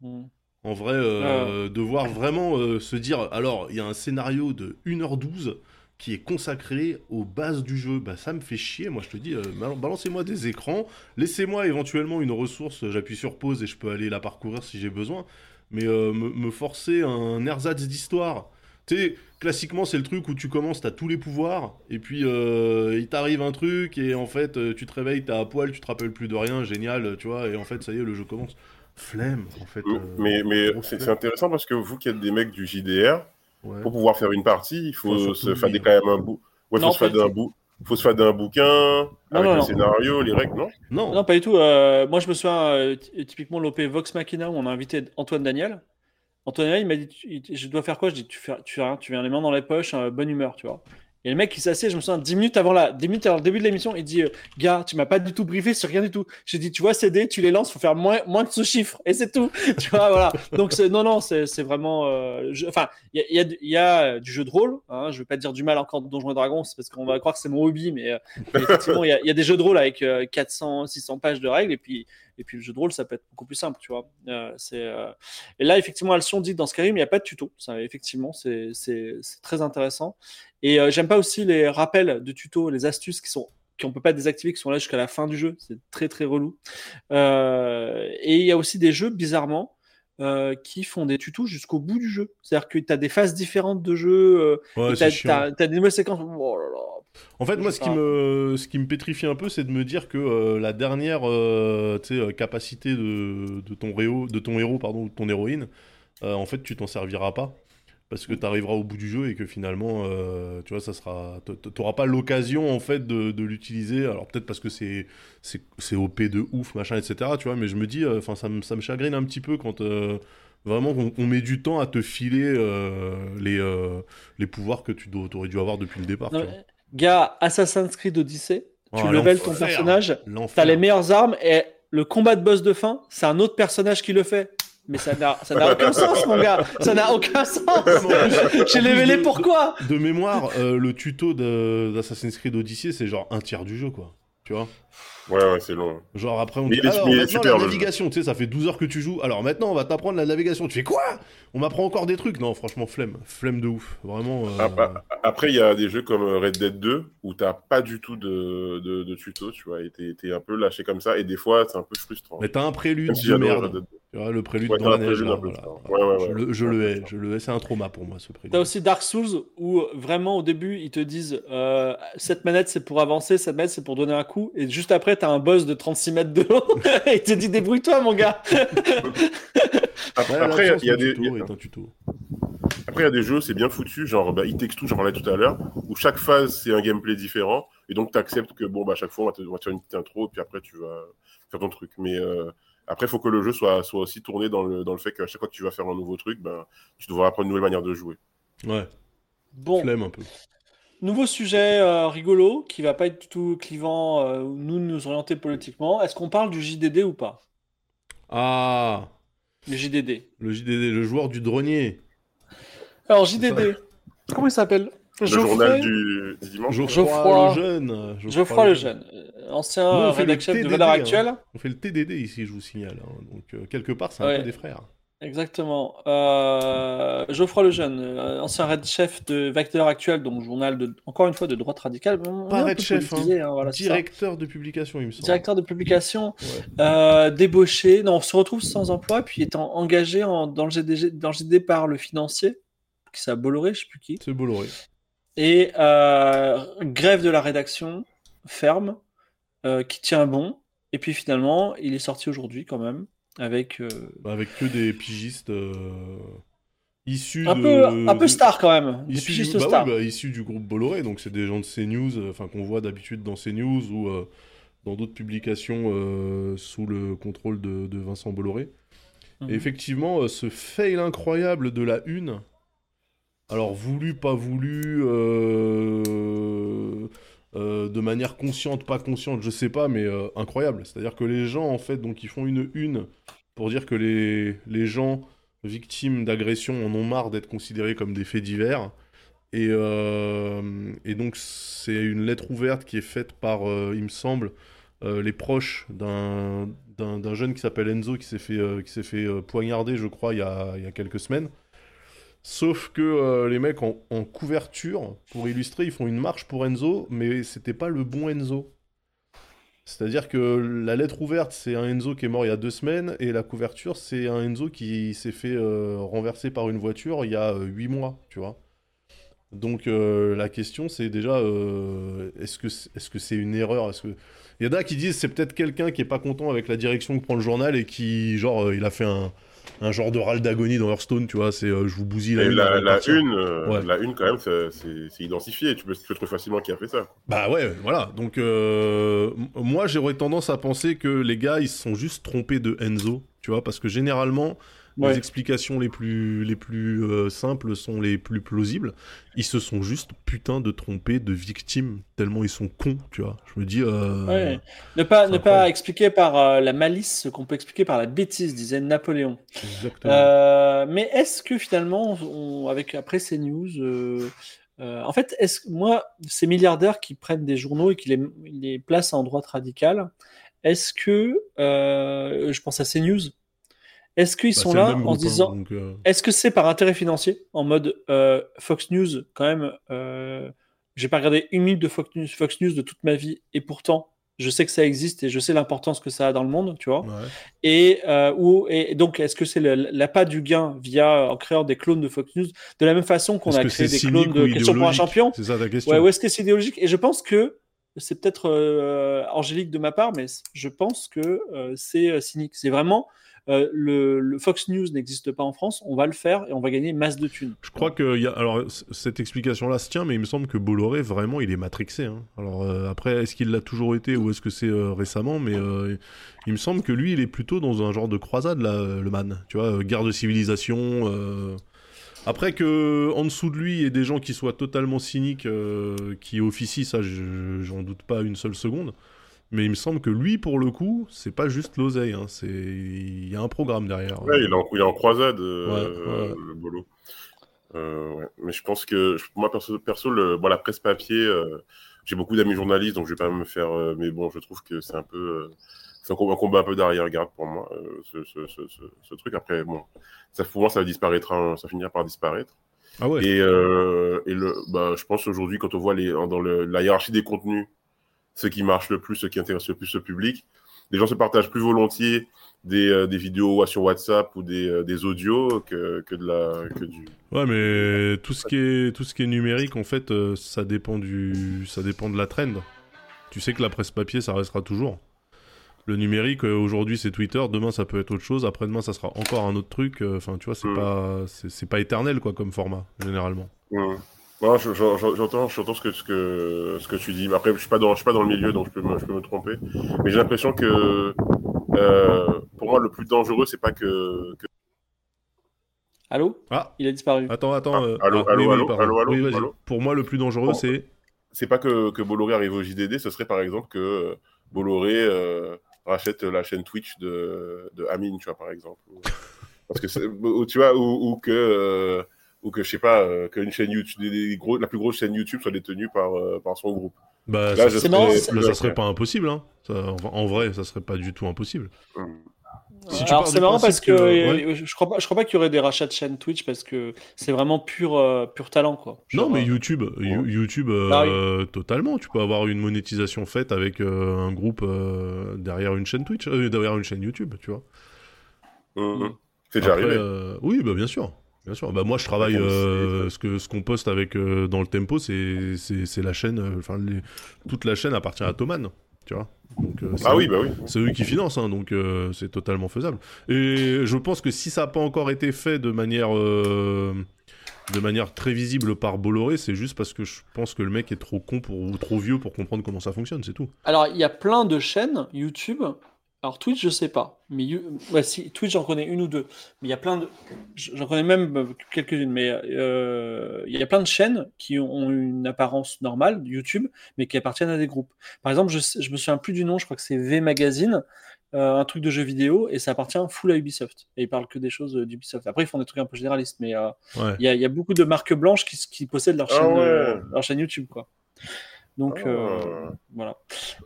Hmm. En vrai, euh, devoir vraiment se dire, alors, il y a un scénario de 1h12 qui est consacré aux bases du jeu. Bah, ça me fait chier, moi je te dis, euh, bal- balancez-moi des écrans, laissez-moi éventuellement une ressource, j'appuie sur pause et je peux aller la parcourir si j'ai besoin. Mais euh, me, me forcer un ersatz d'histoire. Tu sais, classiquement, c'est le truc où tu commences, t'as tous les pouvoirs, et puis euh, il t'arrive un truc, et en fait, euh, tu te réveilles, t'es à poil, tu te rappelles plus de rien, génial, tu vois, et en fait, ça y est, le jeu commence. Flemme, en fait. euh, mais c'est, intéressant parce que vous qui êtes des mecs du JDR, Ouais. pour pouvoir faire une partie, il faut Faut se fader quand même un bout. Ouais, Non, faut se fader un bout. Faut se fader un bouquin avec non, le non. scénario, les règles, non? Non, Non, pas du tout. Euh, moi, je me souviens euh, ty- typiquement l'OP Vox Machina où on a invité Antoine Daniel. Antoine Daniel, il m'a dit tu- il- Je dois faire quoi? Je dis Tu fais, tu fais rien, tu viens les mains dans les poches, euh, bonne humeur, tu vois. Et le mec, il s'assied, je me souviens, 10 minutes avant, la, 10 minutes avant le début de l'émission, il dit euh, Gars, tu m'as pas du tout briefé sur rien du tout. J'ai dit Tu vois, CD, tu les lances, faut faire moins, moins que ce chiffre. Et c'est tout. tu vois, voilà. Donc, non, non, c'est vraiment. euh, Enfin, il y a, y y a, euh, du jeu de rôle. Hein, je vais pas dire du mal encore de Donjons et Dragons, parce qu'on va croire que c'est mon hobby, mais, euh, mais effectivement, il y, y a des jeux de rôle avec euh, 400, 600 pages de règles. Et puis, Et puis le jeu de rôle, ça peut être beaucoup plus simple, tu vois. Euh, euh, Et là, effectivement, Alcyon dit que dans Skyrim, il n'y a pas de tuto. Ça, effectivement, c'est, très intéressant. Et euh, j'aime pas aussi les rappels de tuto, les astuces qui sont qu'on peut pas désactiver, qui sont là jusqu'à la fin du jeu. C'est très très relou. Et il y a aussi des jeux, bizarrement, euh, qui font des tutos jusqu'au bout du jeu. C'est-à-dire que tu as des phases différentes de jeu, euh, Ouais, t'as- t'as des nouvelles séquences. Oh là là. En fait, moi, ce qui, me, ce qui me pétrifie un peu, c'est de me dire que euh, la dernière tu euh, capacité de, de, ton réo, de ton héros pardon, ou de ton héroïne, euh, en fait, tu t'en serviras pas. Parce que tu arriveras au bout du jeu et que finalement, euh, tu vois, ça sera. T'auras pas l'occasion, en fait, de, de l'utiliser. Alors, peut-être parce que c'est c'est c'est OP de ouf, machin, etc. Tu vois, mais je me dis, enfin, ça, me- ça me chagrine un petit peu quand. euh, Vraiment, on, on met du temps à te filer euh, les, euh, les pouvoirs que tu dois- aurais dû avoir depuis le départ. Non, tu vois. mais, Gars, Assassin's Creed Odyssey, tu Oh, levels ton personnage, t'as les meilleures armes et le combat de boss de fin, c'est un autre personnage qui le fait. Mais ça n'a ça n'a aucun sens, mon gars. Ça n'a aucun sens. J'ai levelé pourquoi De mémoire, euh, le tuto d'Assassin's Creed Odyssey, c'est genre un tiers du jeu, quoi. Tu vois? Ouais, ouais, c'est long. Genre après, on dit, alors maintenant la navigation, tu sais, ça fait 12 heures que tu joues. Alors maintenant, on va t'apprendre la navigation. Tu fais quoi? On m'apprend encore des trucs. Non, franchement, flemme. Flemme de ouf. Vraiment. euh, Après, il y a des jeux comme Red Dead 2 où t'as pas du tout de, de, de tuto, tu vois, et t'es t'es un peu lâché comme ça, et des fois, c'est un peu frustrant. Mais t'as un prélude si de merde. Dead. Tu vois, le prélude Ouais, dans la neige. là, voilà. Ouais, ouais, Je ouais. le, je Ouais, le c'est hais. Je le hais. C'est un trauma pour moi, ce prélude. T'as aussi Dark Souls où vraiment au début ils te disent euh, cette manette c'est pour avancer, cette manette c'est pour donner un coup, et juste après t'as un boss de 36 mètres de haut et il te dit débrouille-toi mon gars. Après, il y a de des, après, il y a des jeux, c'est bien foutu, genre bah, It Takes Two, j'en parlais tout à l'heure, où chaque phase, c'est un gameplay différent, et donc tu acceptes que, bon, bah, à chaque fois, on va, te, on va te faire une petite intro, et puis après, tu vas faire ton truc. Mais euh, après, il faut que le jeu soit, soit aussi tourné dans le, dans le fait qu'à chaque fois que tu vas faire un nouveau truc, ben, tu devras apprendre une nouvelle manière de jouer. Ouais, Bon, flemme un peu. Nouveau sujet euh, rigolo qui va pas être du tout clivant, euh, ou nous nous orienter politiquement. Est-ce qu'on parle du JDD ou pas? Ah Le JDD. Le JDD, le joueur du grenier. Alors JDD, comment il s'appelle? Le Geoffrey- journal du, du dimanche. Geoffroy, Geoffroy- le jeune. Geoffroy le jeune, euh, ancien Nous, on fait le rédac chef de hein. Actuelles. On fait le TDD ici, je vous signale. hein. Donc, euh, quelque part, c'est un Ouais. peu des frères. Exactement. Euh, Geoffroy Lejeune, euh, ancien red chef de Valeurs Actuelles, donc journal de, encore une fois de droite radicale. Pas red chef, hein, voilà, c'est ça. Directeur de publication, il me semble. Directeur de publication, Ouais. euh, débauché. Non, on se retrouve sans emploi, puis étant engagé en- dans, le GDG, dans le GD par le financier, qui s'appelle Bolloré, je sais plus qui. C'est Bolloré. Et euh, grève de la rédaction, ferme, qui tient bon. Et puis finalement, il est sorti aujourd'hui quand même, avec euh, Bah, avec que des pigistes euh, issus un de... peu, un peu star quand même. Issus du, bah oui, bah, issus du groupe Bolloré, donc c'est des gens de CNews, euh, enfin qu'on voit d'habitude dans CNews ou euh, dans d'autres publications euh, sous le contrôle de, de Vincent Bolloré. Mhm. Et effectivement, euh, ce fail incroyable de la une, alors voulu, pas voulu, euh, de manière consciente, pas consciente, je sais pas, mais euh, incroyable. C'est-à-dire que les gens, en fait, donc ils font une une pour dire que les, les gens victimes d'agressions en ont marre d'être considérés comme des faits divers. Et, euh, et donc c'est une lettre ouverte qui est faite par, il me semble, les proches d'un jeune qui s'appelle Enzo qui s'est fait, qui fait poignarder, je crois, il y a, il y a quelques semaines. Sauf que euh, les mecs en, couverture, pour illustrer, ils font une marche pour Enzo, mais c'était pas le bon Enzo. C'est-à-dire que la lettre ouverte, c'est un Enzo qui est mort il y a deux semaines, et la couverture, c'est un Enzo qui s'est fait euh, renverser par une voiture il y a euh, huit mois, tu vois. Donc la question, c'est déjà, est-ce que c'est est -ce une erreur? Est-ce que... Il y en a qui disent c'est peut-être quelqu'un qui est pas content avec la direction que prend le journal et qui, genre, il a fait un, un genre de râle d'agonie dans Hearthstone, tu vois, c'est euh, je vous bousille la Et une. la, de la partir. une, euh, Ouais. la une, quand même, c'est- identifié. Tu peux, tu peux trouver facilement qui a fait ça. quoi. Bah ouais, voilà. Donc euh, moi j'aurais tendance à penser que les gars ils se sont juste trompés de Enzo, tu vois, parce que généralement Ouais. les explications les plus les plus euh, simples sont les plus plausibles. Ils se sont juste putain de trompés de victimes tellement ils sont cons, tu vois. Je me dis. Euh... Ouais. Ne pas, ne pas expliquer par euh, la malice ce qu'on peut expliquer par la bêtise, disait Napoléon. Exactement. Mais est-ce que finalement, on- avec après ces news, euh, en fait, est-ce que moi, ces milliardaires qui prennent des journaux et qui les, les placent en droite radicale, est-ce que, euh, je pense à CNews, est-ce qu'ils Bah, sont là en se hein, disant, euh, est-ce que c'est par intérêt financier En mode euh, Fox News, quand même, euh, j'ai pas regardé une minute de Fox News, Fox News de toute ma vie, et pourtant, je sais que ça existe et je sais l'importance que ça a dans le monde, tu vois. ouais. Et, euh, où, et donc, est-ce que c'est l'appât du gain via en créant des clones de Fox News de la même façon qu'on a créé des clones de Question pour un champion? C'est ça ta question Ouais, ou est-ce que c'est idéologique? Et je pense que c'est peut-être euh, angélique de ma part, mais je pense que euh, c'est cynique. C'est vraiment euh, le, Fox News n'existe pas en France, on va le faire et on va gagner masse de thunes. Je crois que alors cette explication-là se tient, mais il me semble que Bolloré vraiment il est matrixé. hein. Alors euh, après, est-ce qu'il l'a toujours été ou est-ce que c'est euh, récemment Mais il me semble que lui, il est plutôt dans un genre de croisade là, le man. Tu vois, guerre de civilisation. Après que en dessous de lui, il y ait des gens qui soient totalement cyniques, qui officient, ça, je- j'en doute pas une seule seconde. Mais il me semble que lui, pour le coup, c'est pas juste l'oseille. Hein. C'est il y a un programme derrière. Ouais, il est en, il est en croisade, euh, Ouais, ouais. le Bolo. Euh, ouais. Mais je pense que, moi, perso, perso le, bon, la presse papier, euh, j'ai beaucoup d'amis journalistes, donc je vais pas me faire. euh, mais bon, je trouve que c'est un peu. euh, c'est un combat, un combat un peu d'arrière-garde pour moi, euh, ce, ce, ce, ce, ce truc. Après, bon, ça, pour moi, ça disparaîtra, hein, ça finira par disparaître. Ah ouais. Et, euh, et le, bah, je pense aujourd'hui, quand on voit les, dans le, la hiérarchie des contenus, ce qui marche le plus, ce qui intéresse le plus le public, les gens se partagent plus volontiers des, euh, des vidéos sur WhatsApp ou des, euh, des audios que, que, de la, que du. Ouais, mais tout ce qui est tout ce qui est numérique, en fait, euh, ça dépend du ça dépend de la trend. Tu sais que la presse papier, ça restera toujours. Le numérique, euh, aujourd'hui, c'est Twitter. Demain, ça peut être autre chose. Après-demain, ça sera encore un autre truc. Enfin, tu vois, c'est Mm. pas c'est pas éternel, quoi, comme format, généralement. Mmh. Non, je- je- je- j'entends, j'entends ce que, ce que, ce que tu dis. Après, je suis pas dans, je suis pas dans le milieu, donc je peux me, je peux me tromper. Mais j'ai l'impression que, euh, pour moi, le plus dangereux, c'est pas que, que- Allô? Ah, Il a disparu. attends, attends. Ah, euh, allô, ah, allô, oui, allô, allô, allô, Oui, allô Pour moi, le plus dangereux, Bon. c'est c'est pas que, que Bolloré arrive au JDD, ce serait par exemple que euh, Bolloré euh, rachète la chaîne Twitch de, de Amine, tu vois, par exemple. Ou- Parce que c'est- ou, tu vois, ou, ou que, euh, ou que je sais pas, euh, qu'une chaîne YouTube, des- des gros, la plus grosse chaîne YouTube soit détenue par, euh, par son groupe. bah, Là, ça, serais serait pas impossible. Hein. Ça, en, en vrai, ça serait pas du tout impossible. Mmh. Si Alors c'est marrant parce que, que- euh, je crois pas, je crois pas qu'il y aurait des rachats de chaînes Twitch parce que c'est vraiment pur, euh, pur talent quoi. Non, mais YouTube, You- YouTube, euh, Ah totalement. Tu peux avoir une monétisation faite avec euh, un groupe euh, derrière une chaîne Twitch, euh, derrière une chaîne YouTube, tu vois. Mmh. C'est déjà arrivé. euh, oui, bah bien sûr. Bien sûr. Bah moi je travaille euh, ce que ce qu'on poste avec euh, dans le tempo, c'est la chaîne. euh, Enfin, les- toute la chaîne appartient à Thoman, tu vois. Donc euh, Ah eux- oui, bah oui. c'est eux qui financent, hein, donc euh, c'est totalement faisable. Et je pense que si ça n'a pas encore été fait de manière, euh, de manière très visible par Bolloré, c'est juste parce que je pense que le mec est trop con pour, ou trop vieux pour comprendre comment ça fonctionne, c'est tout. Alors il y a plein de chaînes YouTube. Alors Twitch je sais pas, mais You- ouais, si Twitch j'en connais une ou deux. Mais il y a plein de, j'en connais même euh, quelques-unes. Mais euh, il y a plein de chaînes qui ont une apparence normale YouTube, mais qui appartiennent à des groupes. Par exemple, je, je me souviens plus du nom. Je crois que c'est V Magazine. euh, un truc de jeux vidéo et ça appartient full à Ubisoft et ils parlent que des choses d'Ubisoft. Après ils font des trucs un peu généralistes, mais euh, Ouais. il y, a- il y a beaucoup de marques blanches qui, qui possèdent leur Ah chaîne, ouais. leur chaîne YouTube, quoi. Donc Ah. euh, voilà.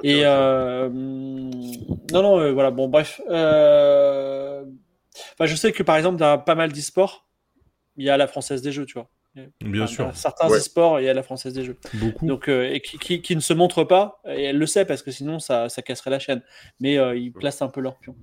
Et euh, non, non, euh, voilà. Bon, bref. Enfin, je sais que par exemple dans pas mal d'e-sports, il y a la française des jeux, tu vois. Bien Enfin, sûr, dans Certains Ouais. e-sports, il y a la française des jeux. beaucoup. Donc et qui, qui, qui ne se montre pas et elle le sait parce que sinon ça, ça casserait la chaîne. Mais ils placent un peu leur pion.